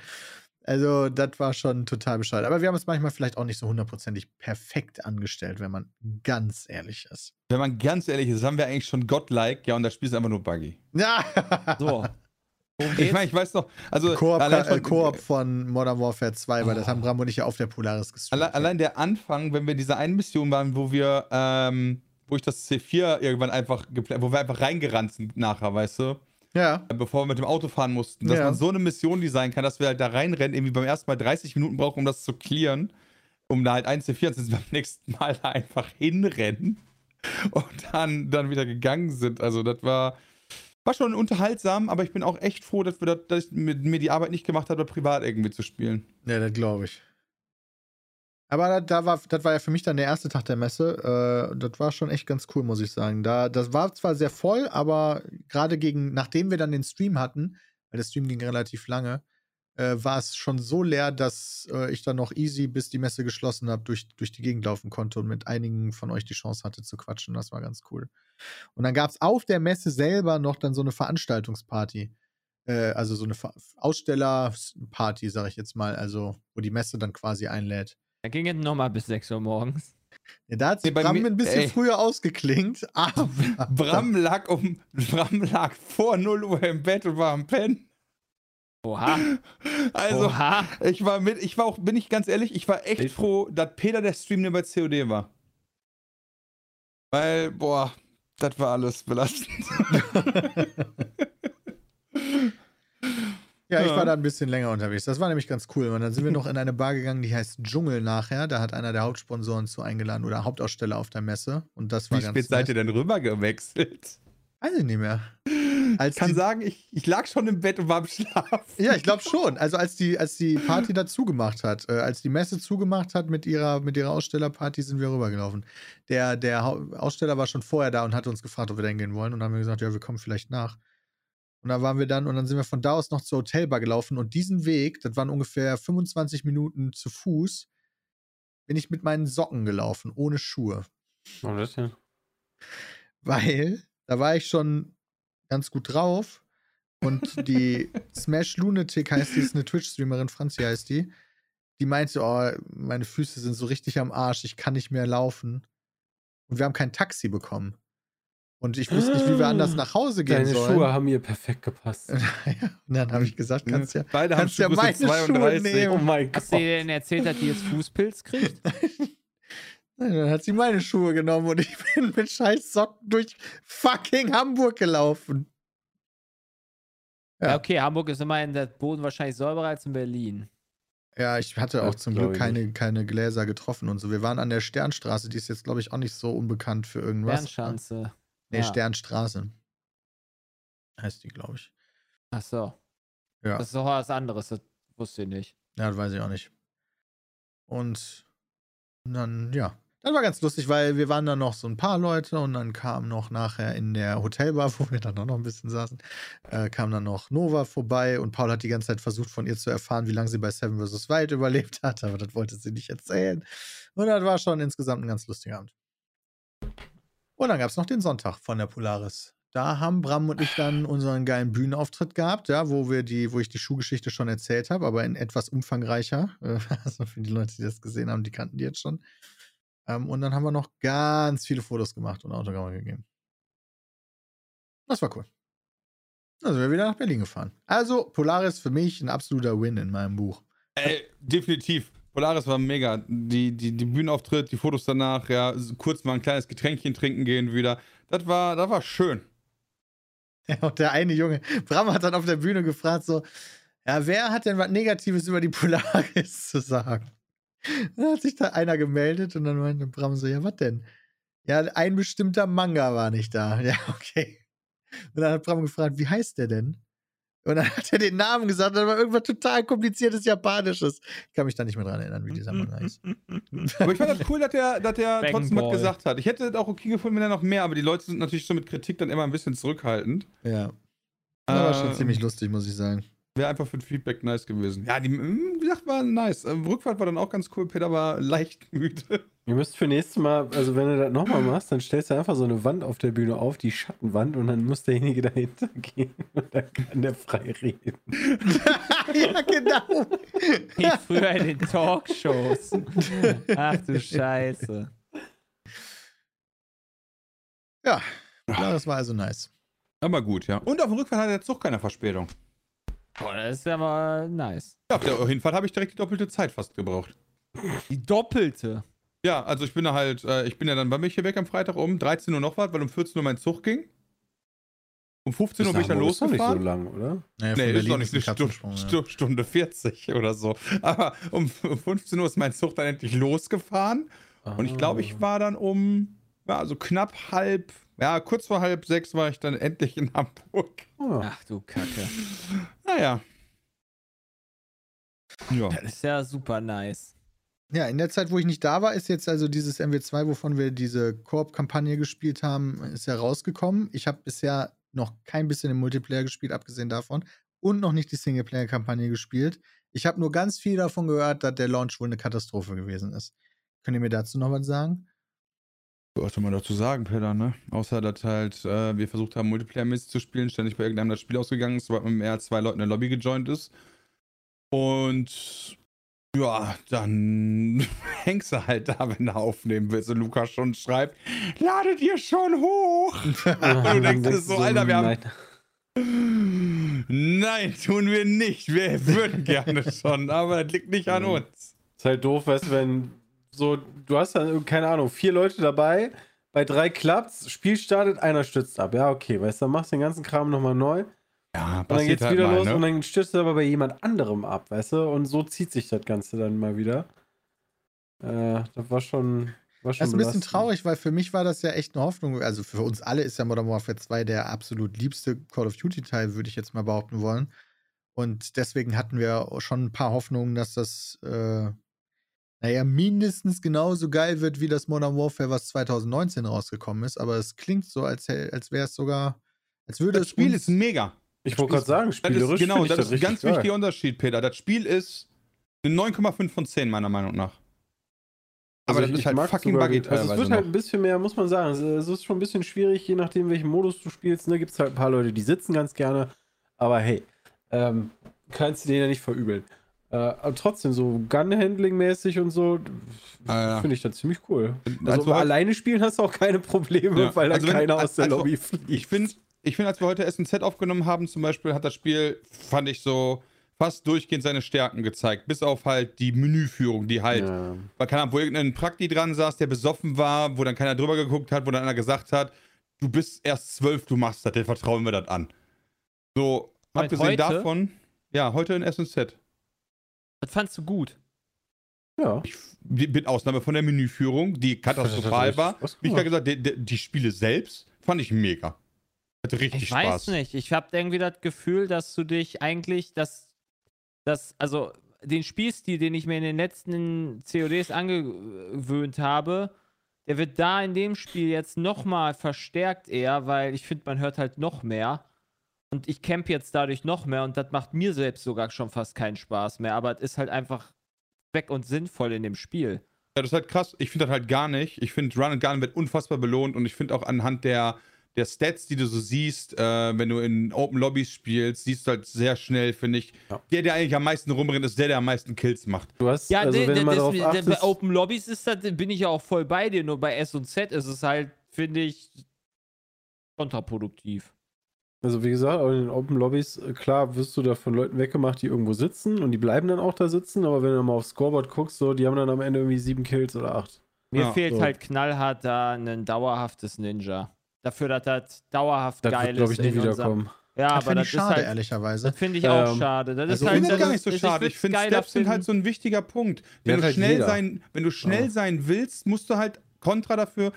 Also, das war schon total bescheuert. Aber wir haben es manchmal vielleicht auch nicht so hundertprozentig perfekt angestellt, wenn man ganz ehrlich ist. Wenn man ganz ehrlich ist, haben wir eigentlich schon godlike, ja, und das Spiel ist einfach nur buggy. Ja. So. Ich meine, ich weiß noch, also Koop, äh, Koop von Modern Warfare 2, weil oh. das haben Rambo nicht ja auf der Polaris gestreamt. Allein, allein, der Anfang, wenn wir in dieser einen Mission waren, wo wir, ähm, wo ich das C4 irgendwann einfach, wo wir einfach reingerannt sind nachher, weißt du? Ja. Bevor wir mit dem Auto fahren mussten. Dass ja. man so eine Mission designen kann, dass wir halt da reinrennen, irgendwie beim ersten Mal 30 Minuten brauchen, um das zu clearen. Um da halt 1 C4 und beim nächsten Mal da einfach hinrennen und dann, dann wieder gegangen sind. Also das war war schon unterhaltsam, aber ich bin auch echt froh, dass, wir das, dass ich mir die Arbeit nicht gemacht habe, privat irgendwie zu spielen. Ja, das glaube ich. Aber da war, das war ja für mich dann der erste Tag der Messe. Äh, das war schon echt ganz cool, muss ich sagen. Da, das war zwar sehr voll, aber gerade gegen, nachdem wir dann den Stream hatten, weil der Stream ging relativ lange, äh, war es schon so leer, dass äh, ich dann noch easy, bis die Messe geschlossen habe, durch, durch die Gegend laufen konnte und mit einigen von euch die Chance hatte zu quatschen. Das war ganz cool. Und dann gab es auf der Messe selber noch dann so eine Veranstaltungsparty. Äh, also so eine Ausstellerparty, sag ich jetzt mal, also wo die Messe dann quasi einlädt. Da ging es nochmal bis 6 Uhr morgens. Ja, da hat sich nee, Bram mir, ein bisschen ey. früher ausgeklingt. Aber Bram lag um Bram lag vor 0 Uhr im Bett und war am Pennen. Oha. Also, Oha. ich war mit, ich war auch, bin ich ganz ehrlich, ich war echt ich froh, dass Peter der Stream bei COD war. Weil, boah, das war alles belastend. ja, ich war da ein bisschen länger unterwegs. Das war nämlich ganz cool. Und dann sind wir noch in eine Bar gegangen, die heißt Dschungel nachher. Da hat einer der Hauptsponsoren zu eingeladen oder Hauptaussteller auf der Messe. Und das war Wie ganz spät seid ihr denn rüber gewechselt? Weiß ich nicht mehr. Als ich kann sagen, ich, ich lag schon im Bett und war im Schlaf. Ja, ich glaube schon. Also als die, als die Party da zugemacht hat, äh, als die Messe zugemacht hat mit ihrer, mit ihrer Ausstellerparty, sind wir rübergelaufen. Der, der Aussteller war schon vorher da und hat uns gefragt, ob wir da hingehen wollen. Und dann haben wir gesagt, ja, wir kommen vielleicht nach. Und da waren wir dann, und dann sind wir von da aus noch zur Hotelbar gelaufen. Und diesen Weg, das waren ungefähr 25 Minuten zu Fuß, bin ich mit meinen Socken gelaufen, ohne Schuhe. Oh, das ja. Weil da war ich schon ganz gut drauf. Und die Smash Lunatic heißt die, ist eine Twitch-Streamerin, Franzi heißt die. Die meinte, oh, meine Füße sind so richtig am Arsch, ich kann nicht mehr laufen. Und wir haben kein Taxi bekommen. Und ich wusste nicht, wie wir anders nach Hause gehen Deine sollen. Schuhe haben ihr perfekt gepasst. ja, und dann habe ich gesagt, kannst ja, Beide kannst ja Handschuhe meine sind Schuhe 32. nehmen. Oh mein Hast du ihr denn erzählt, dass die jetzt Fußpilz kriegt? Nein, dann hat sie meine Schuhe genommen und ich bin mit scheiß Socken durch fucking Hamburg gelaufen. Ja. Ja. okay, Hamburg ist immerhin der Boden wahrscheinlich sauberer als in Berlin. Ja, ich hatte auch Das zum Glück keine, keine Gläser getroffen und so. Wir waren an der Sternstraße, die ist jetzt, glaube ich, auch nicht so unbekannt für irgendwas. Bernschanze. Nee, Ja. Sternstraße. Heißt die, glaube ich. Ach so. Ja. Das ist doch was anderes, das wusste ich nicht. Ja, das weiß ich auch nicht. Und dann, ja. Das war ganz lustig, weil wir waren dann noch so ein paar Leute und dann kam noch nachher in der Hotelbar, wo wir dann auch noch ein bisschen saßen, äh, kam dann noch Nova vorbei und Paul hat die ganze Zeit versucht, von ihr zu erfahren, wie lange sie bei Seven vs. Wild überlebt hat, aber das wollte sie nicht erzählen. Und das war schon insgesamt ein ganz lustiger Abend. Und dann gab es noch den Sonntag von der Polaris. Da haben Bram und ich dann unseren geilen Bühnenauftritt gehabt, ja, wo wir die, wo ich die Schuhgeschichte schon erzählt habe, aber in etwas umfangreicher. Äh, Also für die Leute, die das gesehen haben, die kannten die jetzt schon. Ähm, und dann haben wir noch ganz viele Fotos gemacht und Autogramme gegeben. Das war cool. Dann sind wir wieder nach Berlin gefahren. Also Polaris für mich ein absoluter Win in meinem Buch. Ey, definitiv. Polaris war mega. Die, die, die Bühnenauftritt, die Fotos danach, ja, kurz mal ein kleines Getränkchen trinken gehen wieder. Das war, das war schön. Ja, und der eine Junge, Bram hat dann auf der Bühne gefragt, so, ja, wer hat denn was Negatives über die Polaris zu sagen? Dann hat sich da einer gemeldet und dann meinte Bram so, ja, was denn? Ja, ein bestimmter Manga war nicht da. Ja, okay. Und dann hat Bram gefragt, wie heißt der denn? Und dann hat er den Namen gesagt, das war irgendwas total kompliziertes Japanisches. Ich kann mich da nicht mehr dran erinnern, wie dieser Manga ist. Aber ich fand das cool, dass der, dass der trotzdem was gesagt hat. Ich hätte das auch okay gefunden, wenn er noch mehr, aber die Leute sind natürlich so mit Kritik dann immer ein bisschen zurückhaltend. Ja. Das war schon Ähm, ziemlich lustig, muss ich sagen. Wäre einfach für ein Feedback nice gewesen. Ja, die, mm, wie gesagt, war nice. Ähm, Rückfahrt war dann auch ganz cool. Peter war leicht müde. Ihr müsst für nächstes Mal, also wenn du das nochmal machst, dann stellst du einfach so eine Wand auf der Bühne auf, die Schattenwand, und dann muss derjenige dahinter gehen und dann kann der frei reden. ja, genau. Wie früher in den Talkshows. Ach du Scheiße. Ja, das war also nice. Aber gut, ja. Und auf dem Rückfahrt hatte der Zug keine Verspätung. Boah, das ist aber nice. Ja, auf der Hinfahrt habe ich direkt die doppelte Zeit fast gebraucht. Die doppelte. Ja, also ich bin da halt, äh, ich bin ja dann, bin ich hier weg am Freitag um 13 Uhr noch was, weil um 14 Uhr mein Zug ging. Um 15 Uhr bin ich dann Hamburg ist doch nicht so losgefahren. lang, oder? Naja, Nee, ist doch nicht eine ein Stunde, ja. Stu- Stunde 40 oder so. Aber um um 15 Uhr ist mein Zug dann endlich losgefahren. Und ich glaube, Ah. ich war dann um, ja, also knapp halb, ja, kurz vor halb sechs war ich dann endlich in Hamburg. Ah. Ach du Kacke. Naja. Ja. Das ist ja super nice. Ja, in der Zeit, wo ich nicht da war, ist jetzt also dieses MW2, wovon wir diese Koop-Kampagne gespielt haben, ist ja rausgekommen. Ich habe bisher noch kein bisschen im Multiplayer gespielt, abgesehen davon. Und noch nicht die Singleplayer-Kampagne gespielt. Ich habe nur ganz viel davon gehört, dass der Launch wohl eine Katastrophe gewesen ist. Könnt ihr mir dazu noch was sagen? Was soll man dazu sagen, Peter, ne? Außer, dass halt äh, wir versucht haben, Multiplayer-mäßig zu spielen, ständig bei irgendeinem das Spiel ausgegangen ist, sobald man mit mehr als zwei Leuten in der Lobby gejoint ist. Und ja, dann hängst du halt da, wenn du aufnehmen willst und Lukas schon schreibt, ladet ihr schon hoch? Ah, du denkst dir so, Alter, wir haben- nein. Tun wir nicht. Wir würden gerne schon, aber das liegt nicht an uns. Ist halt doof, weißt du, wenn so, du hast dann, keine Ahnung, vier Leute dabei, bei drei klappt's, Spiel startet, einer stürzt ab. Ja, okay, weißt du, dann machst du den ganzen Kram nochmal neu. Ja, Und dann geht's wieder los und ne? dann stürzt er aber bei jemand anderem ab, weißt du? Und so zieht sich das Ganze dann mal wieder. Äh, das war schon. War schon Das ist ein bisschen traurig, weil für mich war das ja echt eine Hoffnung. Also für uns alle ist ja Modern Warfare 2 der absolut liebste Call of Duty-Teil, würde ich jetzt mal behaupten wollen. Und deswegen hatten wir schon ein paar Hoffnungen, dass das, äh, naja, mindestens genauso geil wird wie das Modern Warfare, was 2019 rausgekommen ist. Aber es klingt so, als, als wäre es sogar, als würde Das es Spiel ist mega. Ich wollte gerade sagen, Das spielerisch. ist, genau, ich das ist ein ganz geil. wichtiger Unterschied, Peter. Das Spiel ist eine 9,5 von 10, meiner Meinung nach. Aber Also das ist halt fucking buggy Also es wird halt noch. ein bisschen mehr, muss man sagen. Es- Es ist schon ein bisschen schwierig, je nachdem, welchen Modus du spielst. Ne, gibt es halt ein paar Leute, die sitzen ganz gerne. Aber hey, ähm, kannst du denen ja nicht verübeln. Äh, aber trotzdem, so Gun-Handling-mäßig und so, Ah, ja. finde ich das ziemlich cool. Also Als wir heute- alleine spielen hast du auch keine Probleme, Ja. weil da Also keiner aus der als wir- Lobby fliegt. Ich finde, ich find, als wir heute SNZ aufgenommen haben, zum Beispiel, hat das Spiel, fand ich so, fast durchgehend seine Stärken gezeigt. Bis auf halt die Menüführung, die halt, Ja. weil keine Ahnung, wo irgendein Prakti dran saß, der besoffen war, wo dann keiner drüber geguckt hat, wo dann einer gesagt hat, du bist erst zwölf, du machst das, den vertrauen wir das an. So, abgesehen heute? davon, ja, heute in SNZ. Das fandst du gut. ja. Ich, mit Ausnahme von der Menüführung, die katastrophal war. Wie ich gerade gesagt, die, die, die Spiele selbst fand ich mega. Hatte richtig Ich Spaß. weiß nicht. Ich habe irgendwie das Gefühl, dass du dich eigentlich, dass, dass, also den Spielstil, den ich mir in den letzten CODs angewöhnt habe, der wird da in dem Spiel jetzt nochmal verstärkt eher, weil ich finde, man hört halt noch mehr. Und ich camp jetzt dadurch noch mehr und das macht mir selbst sogar schon fast keinen Spaß mehr. Aber es ist halt einfach weg und sinnvoll in dem Spiel. Ja, das ist halt krass. Ich finde das halt gar nicht. Ich finde, Run and Gun wird unfassbar belohnt und ich finde auch anhand der, der Stats, die du so siehst, äh, wenn du in Open Lobbys spielst, siehst du halt sehr schnell, finde ich, Ja. der, der eigentlich am meisten rumrennt, ist der, der am meisten Kills macht. Du hast, Ja, also wenn das- darauf das- achtest, bei Open Lobbys ist das, bin ich ja auch voll bei dir, nur bei S und Z ist es halt, finde ich, kontraproduktiv. Also wie gesagt, auch in den Open Lobbys, äh, klar wirst du da von Leuten weggemacht, die irgendwo sitzen und die bleiben dann auch da sitzen, aber wenn du mal aufs Scoreboard guckst, so, die haben dann am Ende irgendwie sieben Kills oder acht. Mir Ja, fehlt so. halt knallhart da ein dauerhaftes Ninja. Dafür, dass das dauerhaft Das geil wird, glaube ist. ich, nie in unserem- wiederkommen. Ja, das aber das ich ist schade, halt, ehrlicherweise. das finde ich Ähm, auch schade. Das also ist Ich halt, finde das das gar nicht ist- so ich schade. Ich finde, Steps sind halt so ein wichtiger Punkt. Wenn du halt schnell jeder. sein, wenn du schnell Ja. sein willst, musst du halt kontra dafür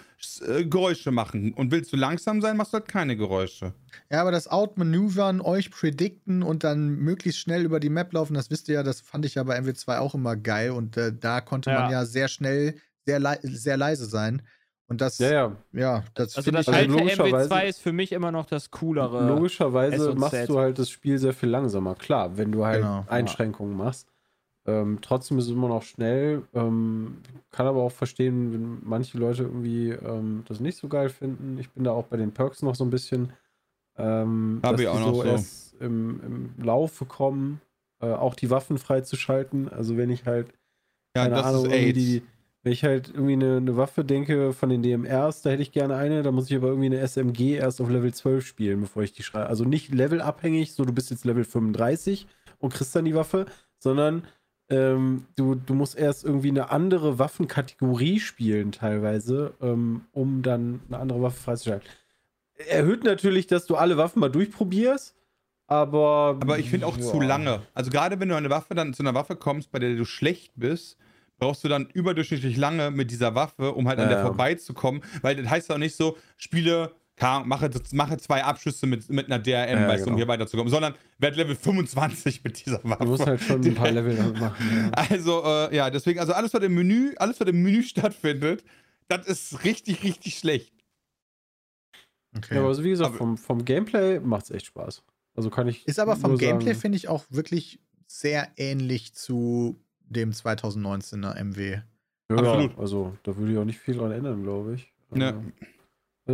äh, Geräusche machen. Und willst du langsam sein, machst du halt keine Geräusche. Ja, aber das Outmanövern, euch predikten und dann möglichst schnell über die Map laufen, das wisst ihr ja, das fand ich ja bei MW2 auch immer geil. Und äh, da konnte man Ja. ja sehr schnell, sehr, lei sehr leise sein. Und das, Ja, ja. ja, das Also finde das ich Also alte logischerweise- MW2 ist für mich immer noch das coolere. Logischerweise machst Z. du halt das Spiel sehr viel langsamer. Klar, wenn du halt Genau, ja. Einschränkungen machst. Ähm, trotzdem ist es immer noch schnell. Ähm, kann aber auch verstehen, wenn manche Leute irgendwie ähm, das nicht so geil finden. Ich bin da auch bei den Perks noch so ein bisschen. Ähm, Hab dass ich auch noch so. erst im, im Laufe kommen, äh, auch die Waffen freizuschalten. Also wenn ich halt Ja, keine Ahnung, die, wenn ich halt irgendwie eine, eine Waffe denke von den DMRs, da hätte ich gerne eine, da muss ich aber irgendwie eine SMG erst auf Level 12 spielen, bevor ich die schreibe. Also nicht levelabhängig, so du bist jetzt Level 35 und kriegst dann die Waffe, sondern ähm, du, du musst erst irgendwie eine andere Waffenkategorie spielen, teilweise, ähm, um dann eine andere Waffe freizuschalten. Erhöht natürlich, dass du alle Waffen mal durchprobierst, aber. Aber ich finde auch ja. zu lange. Also gerade wenn du eine Waffe dann zu einer Waffe kommst, bei der du schlecht bist, brauchst du dann überdurchschnittlich lange mit dieser Waffe, um halt an Ja, der vorbeizukommen. Weil das heißt auch nicht so, spiele, mache, mache zwei Abschüsse mit, mit einer DRM, Ja, weißt du, um genau. hier weiterzukommen, sondern werd Level 25 mit dieser Waffe. Du musst halt schon ein paar Level damit machen. Ja. Also, äh, ja, deswegen, also alles, was im Menü, alles, was im Menü stattfindet, das ist richtig, richtig schlecht. okay. Ja, aber also wie gesagt, Aber- vom, vom Gameplay macht es echt Spaß. Also kann ich. Ist aber vom Gameplay, finde ich, auch wirklich sehr ähnlich zu dem 2019er MW. ja, absolut. Also da würde ich auch nicht viel dran ändern, glaube ich. Ne.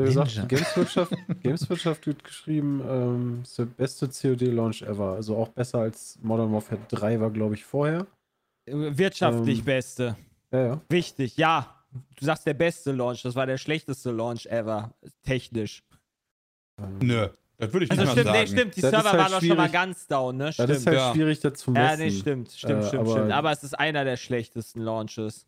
Wie gesagt. Gameswirtschaft, Gameswirtschaft wird geschrieben, ähm, ist der beste COD-Launch ever. Also auch besser als Modern Warfare 3 war, glaube ich, vorher. Wirtschaftlich Ähm, beste. Ja, ja. Wichtig, ja. Du sagst der beste Launch, das war der schlechteste Launch ever. Technisch. Nö, das würde ich Also nicht stimmt, mal nee, sagen. stimmt, die Das ist Server halt waren doch schon mal ganz down, ne? Das Stimmt. ist halt ja. schwierig, das zu messen. ja, nee, stimmt, stimmt, Äh, stimmt, aber- stimmt. Aber es ist einer der schlechtesten Launches.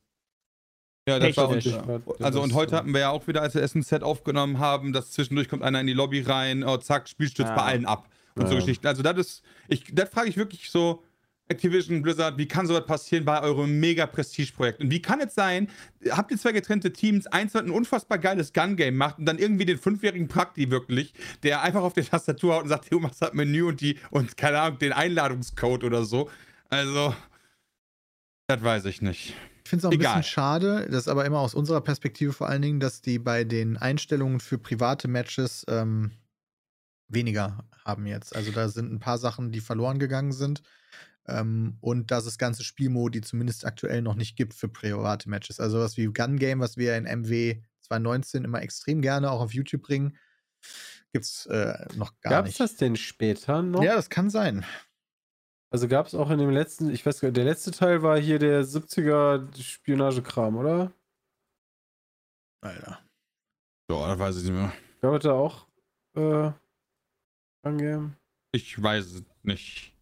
Ja, das war unter. Ja, Also und heute äh, hatten wir ja auch wieder, als wir SNZ aufgenommen haben, dass zwischendurch kommt einer in die Lobby rein, oh, zack, Spiel stürzt Ja. bei allen ab. Und so Ja. Geschichten. Also das ist, ich, das frage ich wirklich so, Activision, Blizzard, wie kann sowas passieren bei eurem mega Prestige-Projekt? Und wie kann es sein, habt ihr zwei getrennte Teams, eins hat ein unfassbar geiles Gun-Game macht und dann irgendwie den fünfjährigen Prakti wirklich, der einfach auf die Tastatur haut und sagt, du machst das Menü und die, und keine Ahnung, den Einladungscode oder so. Also, das weiß ich nicht. Ich finde es auch ein Egal. bisschen schade, das ist aber immer aus unserer Perspektive vor allen Dingen, dass die bei den Einstellungen für private Matches ähm, weniger haben jetzt. Also da sind ein paar Sachen, die verloren gegangen sind. Ähm, und dass es ganze Spielmodi zumindest aktuell noch nicht gibt für private Matches. Also was wie Gun Game, was wir in MW 2019 immer extrem gerne auch auf YouTube bringen, gibt es äh, noch gar Gab's nicht. Gab es das denn später noch? Ja, das kann sein. Also gab es auch in dem letzten, ich weiß gar nicht, der letzte Teil war hier der 70er Spionagekram, oder? Alter. Ja, das weiß ich nicht mehr. Gab es da auch äh, Gun Ich weiß es nicht.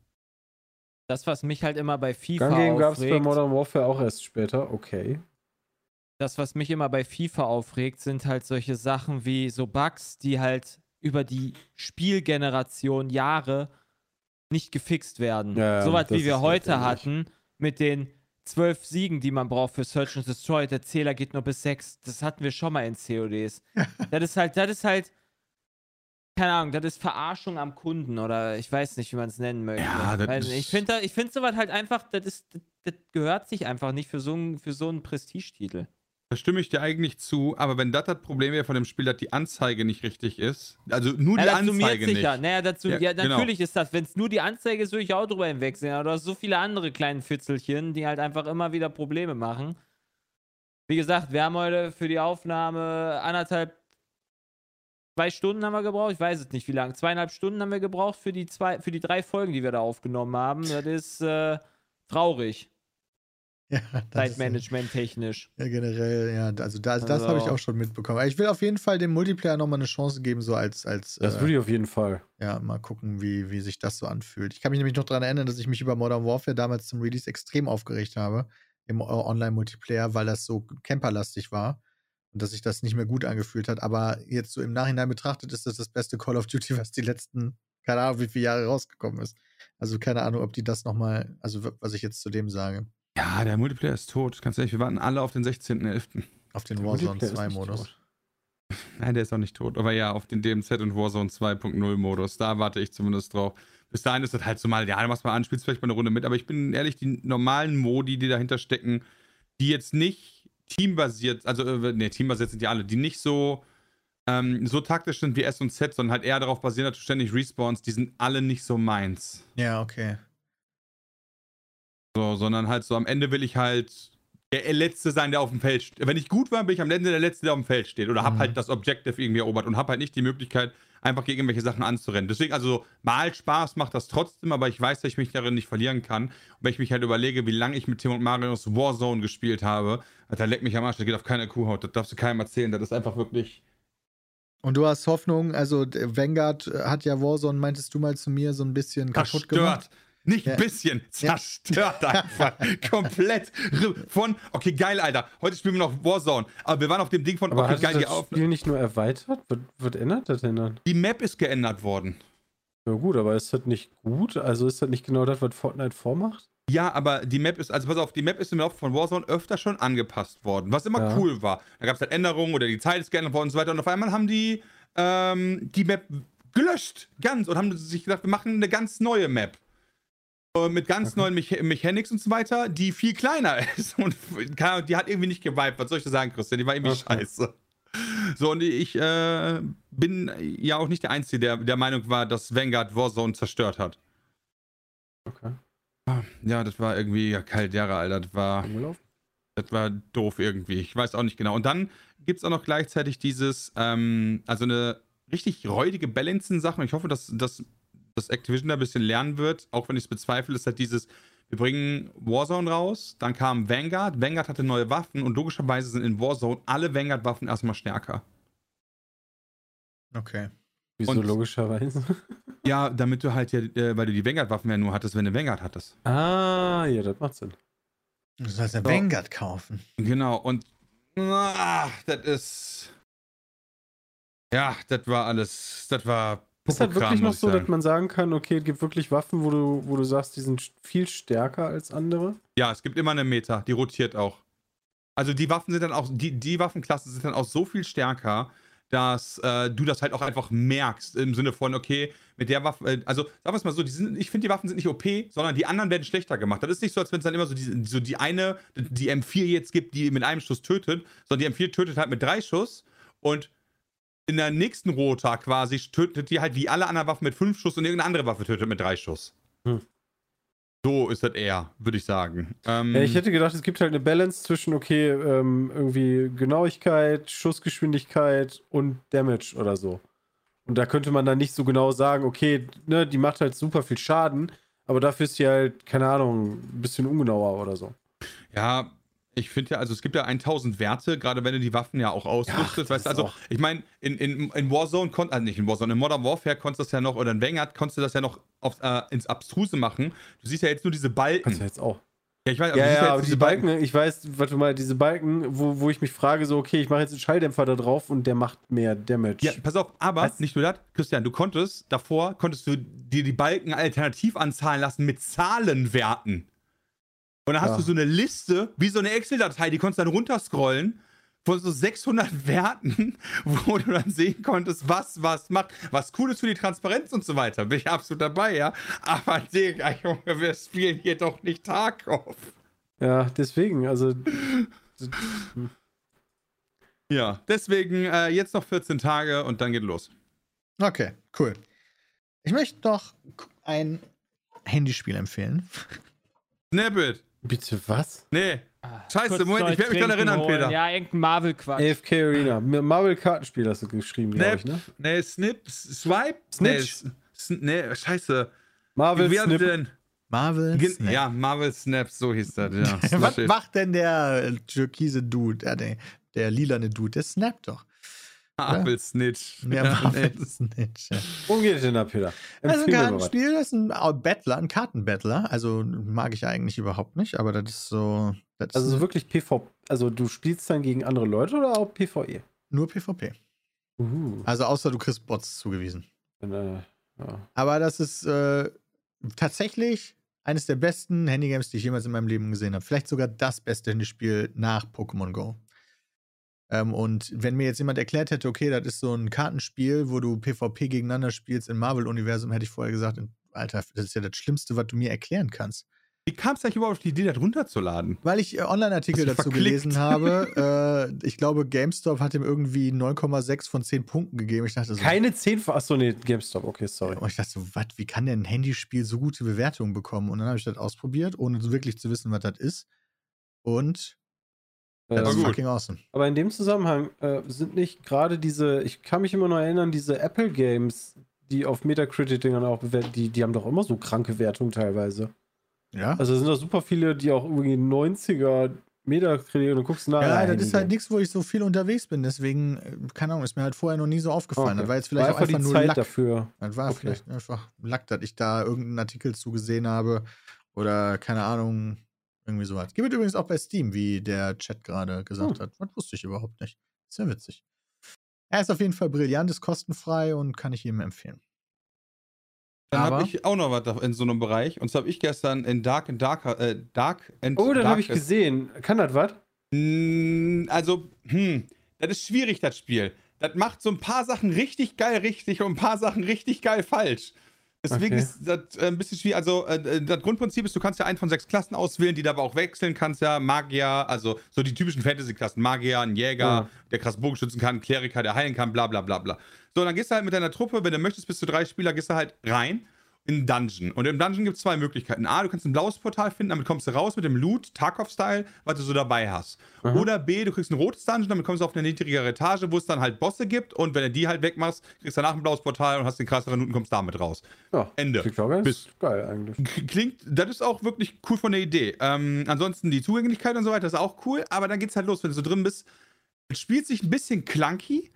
Das, was mich halt immer bei FIFA Gun Game gab es bei Modern Warfare auch erst später, okay. das, was mich immer bei FIFA aufregt, sind halt solche Sachen wie so Bugs, die halt über die Spielgeneration Jahre nicht gefixt werden. Ja, das wie wir heute natürlich. hatten mit den zwölf Siegen, die man braucht für Search and Destroy. Der Zähler geht nur bis sechs. Das hatten wir schon mal in CODs. das ist halt, das ist halt, keine Ahnung, das ist Verarschung am Kunden oder ich weiß nicht, wie man es nennen möchte. Ja, das ich finde ich find sowas halt einfach, das, ist, das, das gehört sich einfach nicht für so einen, für so einen Prestigetitel. Da stimme ich dir eigentlich zu, aber wenn das das Problem wäre von dem Spiel, dass die Anzeige nicht richtig ist, also nur die Ja, summiert Anzeige sich nicht. ja. Naja, dazu, Ja, ja, genau. natürlich ist das, wenn es nur die Anzeige ist, würde ich auch drüber hinwegsehen. Aber du hast so viele andere kleine Fitzelchen, die halt einfach immer wieder Probleme machen. Wie gesagt, wir haben heute für die Aufnahme anderthalb, zwei Stunden haben wir gebraucht. Ich weiß es nicht, wie lange. Zweieinhalb Stunden haben wir gebraucht für die zwei, für die drei Folgen, die wir da aufgenommen haben. Das ist äh, traurig, Ja, Zeitmanagement technisch. Ja, generell, ja, also das, das habe ich Also- auch schon mitbekommen. Aber ich will auf jeden Fall dem Multiplayer nochmal eine Chance geben, so als, als Das äh, würde ich auf jeden Fall. ja, mal gucken, wie, wie sich das so anfühlt. Ich kann mich nämlich noch daran erinnern, dass ich mich über Modern Warfare damals zum Release extrem aufgeregt habe im äh, Online-Multiplayer, weil das so camperlastig war und dass sich das nicht mehr gut angefühlt hat. Aber jetzt so im Nachhinein betrachtet ist das das beste Call of Duty, was die letzten, keine Ahnung, wie viele Jahre rausgekommen ist. Also keine Ahnung, ob die das nochmal, also was ich jetzt zu dem sage, Ja, der Multiplayer ist tot. Ganz ehrlich, wir warten alle auf den 16.11. auf den Warzone Multiplayer ist nicht 2-Modus. tot. Nein, der ist auch nicht tot. Aber ja, auf den DMZ und Warzone 2.0 Modus. Da warte ich zumindest drauf. Bis dahin ist das halt so mal, ja, du machst mal an, spielst vielleicht mal eine Runde mit. Aber ich bin ehrlich, die normalen Modi, die dahinter stecken, die jetzt nicht teambasiert, also, nee, teambasiert sind die alle, die nicht so, ähm, so taktisch sind wie S und Z, sondern halt eher darauf basieren, dass du ständig respawnst, die sind alle nicht so meins. Ja, okay. So, sondern halt so am Ende will ich halt der Letzte sein, der auf dem Feld steht. Wenn ich gut war, bin ich am Ende der Letzte, der auf dem Feld steht. Oder hab Mhm. halt das Objective irgendwie erobert und hab halt nicht die Möglichkeit, einfach gegen irgendwelche Sachen anzurennen. Deswegen, also mal Spaß macht das trotzdem, aber ich weiß, dass ich mich darin nicht verlieren kann. Und wenn ich mich halt überlege, wie lange ich mit Tim und Marius Warzone gespielt habe, da leckt mich am Arsch, das geht auf keine Kuhhaut. Das darfst du keinem erzählen. Das ist einfach wirklich. Und du hast Hoffnung, also Vanguard hat ja Warzone, meintest du mal zu mir, so ein bisschen kaputt gemacht. Nicht Ja. ein bisschen, Ja. zerstört einfach. Komplett. Von, okay, geil, Alter. Heute spielen wir noch Warzone. Aber wir waren auf dem Ding von, Aber okay, geil, die, das auf, Spiel nicht nur erweitert? Was, was ändert das denn dann? die Map ist geändert worden. Ja gut, aber ist das nicht gut? Also ist das nicht genau das, was Fortnite vormacht? Ja, aber die Map ist, also pass auf, die Map ist im Laufe von Warzone öfter schon angepasst worden, was immer Ja. cool war. Da gab es halt Änderungen oder die Zeit ist geändert worden und so weiter. Und auf einmal haben die ähm, die Map gelöscht, ganz, und haben sich gedacht, wir machen eine ganz neue Map. Äh, Mit ganz Okay. neuen Mecha Mechanics und so weiter, die viel kleiner ist. Und die hat irgendwie nicht geweibt. Was soll ich da sagen, Christian? Die war irgendwie Okay. scheiße. So, und ich äh, bin ja auch nicht der Einzige, der der Meinung war, dass Vanguard Warzone zerstört hat. Okay. Ja, das war irgendwie ja, Caldera, Alter. Das war, Umlauf? das war doof irgendwie. Ich weiß auch nicht genau. Und dann gibt es auch noch gleichzeitig dieses, ähm, also eine richtig räudige Balancing-Sache. Ich hoffe, dass, dass, dass Activision da ein bisschen lernen wird, auch wenn ich es bezweifle, ist halt dieses, wir bringen Warzone raus, dann kam Vanguard, Vanguard hatte neue Waffen und logischerweise sind in Warzone alle Vanguard-Waffen erstmal stärker. Okay. Wieso Und- logischerweise? Ja, damit du halt ja, äh, weil du die Vanguard-Waffen ja nur hattest, wenn du Vanguard hattest. ah, ja, das macht Sinn. Du sollst eine So. Vanguard kaufen. Genau, und ah, das ist. Ja, das war alles. Das war. Ist Pupokram, wirklich noch so, dass man sagen kann, okay, es gibt wirklich Waffen, wo du, wo du sagst, die sind viel stärker als andere? Ja, es gibt immer eine Meta, die rotiert auch. Also die Waffen sind dann auch, die, die Waffenklassen sind dann auch so viel stärker, dass äh, du das halt auch einfach merkst, im Sinne von, okay, mit der Waffe, äh, also sagen wir es mal so, sind, ich finde, die Waffen sind nicht OP, sondern die anderen werden schlechter gemacht. Das ist nicht so, als wenn es dann immer so die, so die eine, die M4 jetzt gibt, die mit einem Schuss tötet, sondern die M4 tötet halt mit drei Schuss und in der nächsten Rota quasi tötet die halt wie alle anderen Waffen mit fünf Schuss und irgendeine andere Waffe tötet mit drei Schuss. Hm. So ist das eher, würde ich sagen. Ähm, Ja, ich hätte gedacht, es gibt halt eine Balance zwischen, okay, ähm, irgendwie Genauigkeit, Schussgeschwindigkeit und Damage oder so. Und da könnte man dann nicht so genau sagen, okay, ne, die macht halt super viel Schaden, aber dafür ist sie halt, keine Ahnung, ein bisschen ungenauer oder so. Ja, ich finde ja, also es gibt ja 1000 Werte, gerade wenn du die Waffen ja auch ausrüstest. das weißt also ich meine, in, in, in Warzone, kon also nicht in Warzone, in Modern Warfare konntest du das ja noch, oder in Vanguard konntest du das ja noch auf, äh, ins Abstruse machen. Du siehst ja jetzt nur diese Balken. Kannst du jetzt auch. Ja, ich weiß, aber Ja, ja, aber diese Balken, ich weiß, warte mal, diese Balken, wo, wo ich mich frage, so, okay, ich mache jetzt einen Schalldämpfer da drauf und der macht mehr Damage. Ja, pass auf, aber Was? nicht nur das, Christian, du konntest davor, konntest du dir die Balken alternativ anzahlen lassen mit Zahlenwerten. Und dann hast Ja. du so eine Liste, wie so eine Excel-Datei, die konntest du dann runterscrollen von so 600 Werten, wo du dann sehen konntest, was was macht. Was cool ist für die Transparenz und so weiter. Bin ich absolut dabei, ja. Aber Digga, Junge, wir spielen hier doch nicht Tarkov. Ja, deswegen, also, Ja, deswegen äh, jetzt noch 14 Tage und dann geht los. Okay, cool. Ich möchte noch ein Handyspiel empfehlen. Snapit. Bitte was? Nee. Scheiße, Kurz Moment, ich werde mich dran Trinken erinnern, holen. Peter. Ja, irgendein Marvel-Quatsch. AFK Arena. Marvel-Kartenspiel hast du geschrieben, glaube ich, ne? Nee, Snip, Swipe? Snitch. Nee, nee, scheiße. Marvel Wie Snip. denn? Marvel. Gen- Snap. Ja, Marvel Snap, so hieß das, ja. Was macht denn der äh, türkise Dude, äh, der, der lilane Dude? Der snappt doch. Marvel Snitch. Ja, Marvel nee. Snitch. ja. Worum geht es denn da, Peter? Also ein Empfehl mir mal was. Kartenspiel, das ist ein Battler, ein Kartenbattler. Also mag ich eigentlich überhaupt nicht, aber das ist so. Das Also ist so wirklich PvP. Also du spielst dann gegen andere Leute oder auch PvE? nur PvP. Uh. Also außer du kriegst Bots zugewiesen. Dann, äh, ja. Aber das ist äh, tatsächlich eines der besten Handygames, die ich jemals in meinem Leben gesehen habe. Vielleicht sogar das beste Handyspiel nach Pokémon Go. Ähm, und wenn mir jetzt jemand erklärt hätte, okay, das ist so ein Kartenspiel, wo du PvP gegeneinander spielst im Marvel-Universum, hätte ich vorher gesagt, Alter, das ist ja das Schlimmste, was du mir erklären kannst. Wie kam es eigentlich überhaupt auf die Idee, das runterzuladen? Weil ich äh, Online-Artikel dazu verklickt? gelesen habe. äh, ich glaube, GameStop hat ihm irgendwie 9,6 von 10 Punkten gegeben. Ich dachte so, Keine 10 von. Achso, nee, GameStop, okay, sorry. Und ich dachte so, was, wie kann denn ein Handyspiel so gute Bewertungen bekommen? Und dann habe ich das ausprobiert, ohne wirklich zu wissen, was das ist. Und das ist gut. fucking awesome. aber in dem Zusammenhang äh, sind nicht gerade diese, ich kann mich immer noch erinnern, diese Apple Games, die auf Metacritic-Dingern auch bewertet, die, die haben doch immer so kranke Wertungen teilweise. Ja. Also sind da super viele, die auch irgendwie 90er Metacritic und du guckst nach. ja, nein, das ist halt nichts, wo ich so viel unterwegs bin. Deswegen, äh, keine Ahnung, ist mir halt vorher noch nie so aufgefallen. Okay. Das war jetzt vielleicht War auch einfach einfach die nur Zeit Lack. dafür. Das war Okay. vielleicht einfach Lack, dass ich da irgendeinen Artikel zugesehen habe. Oder keine Ahnung, irgendwie sowas. Gibt es übrigens auch bei Steam, wie der Chat gerade gesagt Hm. hat. Das wusste ich überhaupt nicht. Sehr witzig. Er ist auf jeden Fall brillant, ist kostenfrei und kann ich jedem empfehlen. Dann habe ich auch noch was in so einem Bereich. Und zwar habe ich gestern in Dark and Darker, äh, Dark and Oh, dann habe ich gesehen. Kann das was? Mm, Also, hm, das ist schwierig, das Spiel. Das macht so ein paar Sachen richtig geil richtig und ein paar Sachen richtig geil falsch. Deswegen Okay. ist das äh, ein bisschen schwierig. Also, äh, das Grundprinzip ist, du kannst ja einen von sechs Klassen auswählen, die du aber auch wechseln kannst. Ja, Magier, also so die typischen Fantasy-Klassen. Magier, ein Jäger, Ja. der krass Bogen schützen kann, ein Kleriker, der heilen kann, bla bla bla bla. So, dann gehst du halt mit deiner Truppe, wenn du möchtest, bis zu drei Spieler, gehst du halt rein in einen Dungeon. Und im Dungeon gibt es zwei Möglichkeiten. A, du kannst ein blaues Portal finden, damit kommst du raus mit dem Loot, Tarkov-Style, was du so dabei hast. Aha. Oder B, du kriegst ein rotes Dungeon, damit kommst du auf eine niedrigere Etage, wo es dann halt Bosse gibt. Und wenn du die halt wegmachst, kriegst du danach ein blaues Portal und hast den krasseren Loot und kommst damit raus. Ja, Ende. klingt auch ganz Bis- geil eigentlich. Klingt, das ist auch wirklich cool von der Idee. Ähm, ansonsten die Zugänglichkeit und so weiter ist auch cool, aber dann geht's halt los, wenn du so drin bist. Es spielt sich ein bisschen clunky.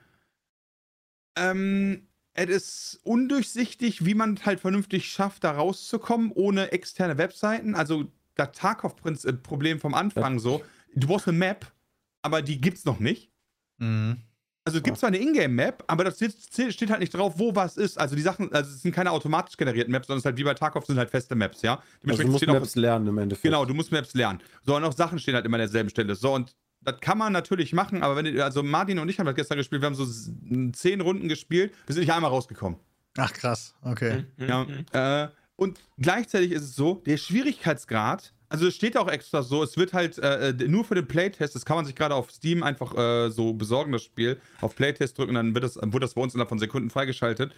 Ähm, es ist undurchsichtig, wie man halt vernünftig schafft, da rauszukommen, ohne externe Webseiten. Also das Tarkov-Problem vom Anfang so. Du brauchst eine Map, aber die gibt's noch nicht. Mhm. Also es gibt zwar eine Ingame-Map, aber das steht, halt nicht drauf, wo was ist. Also die Sachen, also es sind keine automatisch generierten Maps, sondern es ist halt wie bei Tarkov sind halt feste Maps, ja. Also du musst Maps lernen im Endeffekt. Genau, du musst Maps lernen. So, und auch Sachen stehen halt immer an derselben Stelle. So, und das kann man natürlich machen, aber wenn du, also Martin und ich haben das gestern gespielt, wir haben so zehn Runden gespielt, wir sind nicht einmal rausgekommen. Ach krass, okay. Mhm. Ja, äh, und gleichzeitig ist es so, der Schwierigkeitsgrad, also es steht auch extra so, es wird halt äh, nur für den Playtest, das kann man sich gerade auf Steam einfach äh, so besorgen, das Spiel, auf Playtest drücken, dann wird das, wird das bei uns innerhalb von Sekunden freigeschaltet.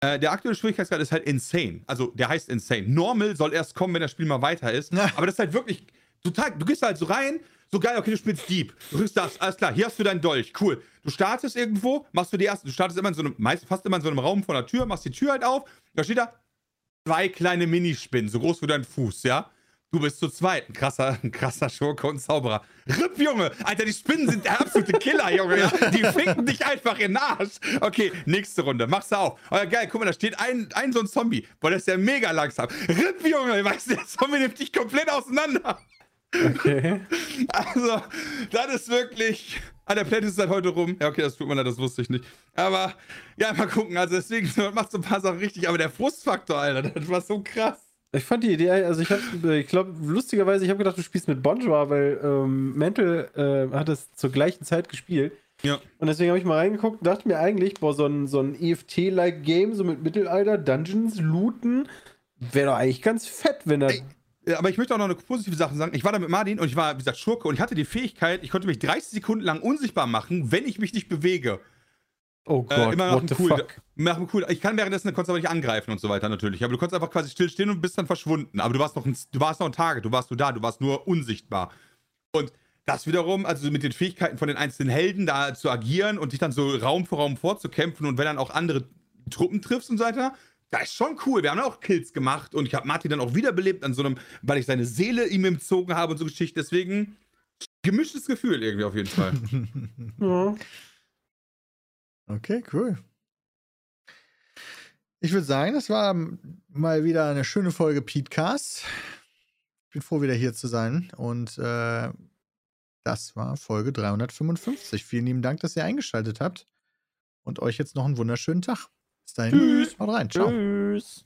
Äh, der aktuelle Schwierigkeitsgrad ist halt insane. Also der heißt insane. Normal soll erst kommen, wenn das Spiel mal weiter ist. Ja. Aber das ist halt wirklich total. Du gehst halt so rein, so geil, okay, du spielst Deep. Du kriegst das, alles klar, hier hast du deinen Dolch, cool. Du startest irgendwo, machst du die erste, du startest immer in so einem, meist, fast immer in so einem Raum vor der Tür, machst die Tür halt auf, da steht da zwei kleine Minispinnen, so groß wie dein Fuß, ja? Du bist zu zweit. Ein krasser, ein krasser Schurke und Zauberer. Ripp, Junge! Alter, die Spinnen sind der absolute Killer, Junge. Ja? Die ficken dich einfach in den Arsch. Okay, nächste Runde. Machst du auf. Oh, geil, guck mal, da steht ein, ein so ein Zombie. Boah, das ist ja mega langsam. Ripp, Junge! Weißt du, der Zombie nimmt dich komplett auseinander. Okay. Also, das ist wirklich. Ah, der Plate ist halt heute rum. Ja, okay, das tut mir leid, das wusste ich nicht. Aber, ja, mal gucken. Also, deswegen man macht so ein paar Sachen richtig. Aber der Frustfaktor, Alter, das war so krass. Ich fand die Idee, also ich habe, ich glaube, lustigerweise, ich habe gedacht, du spielst mit Bonjour, weil ähm, Mental äh, hat es zur gleichen Zeit gespielt. Ja. Und deswegen habe ich mal reingeguckt und dachte mir eigentlich, boah, so ein, so ein EFT-like Game, so mit Mittelalter, Dungeons, Looten, wäre doch eigentlich ganz fett, wenn er. Ja, aber ich möchte auch noch eine positive Sache sagen. Ich war da mit Martin und ich war, wie gesagt, Schurke und ich hatte die Fähigkeit, ich konnte mich 30 Sekunden lang unsichtbar machen, wenn ich mich nicht bewege. Oh Gott, Äh, immer what cool, dem cool. Ich kann währenddessen konntest aber nicht angreifen und so weiter natürlich. Aber du konntest einfach quasi stillstehen und bist dann verschwunden. Aber du warst noch ein, du warst noch ein Target, du warst nur da, du warst nur unsichtbar. Und das wiederum, also mit den Fähigkeiten von den einzelnen Helden da zu agieren und dich dann so Raum für Raum vorzukämpfen und wenn dann auch andere Truppen triffst und so weiter, das ist schon cool. Wir haben auch Kills gemacht und ich habe Martin dann auch wiederbelebt an so einem, weil ich seine Seele ihm entzogen habe und so Geschichte. Deswegen gemischtes Gefühl irgendwie auf jeden Fall. Ja. Okay, cool. Ich würde sagen, das war mal wieder eine schöne Folge Petecast. Ich bin froh, wieder hier zu sein. Und äh, das war Folge 355. Vielen lieben Dank, dass ihr eingeschaltet habt. Und euch jetzt noch einen wunderschönen Tag. Bis dahin. Tschüss. Haut rein. Ciao. Tschüss.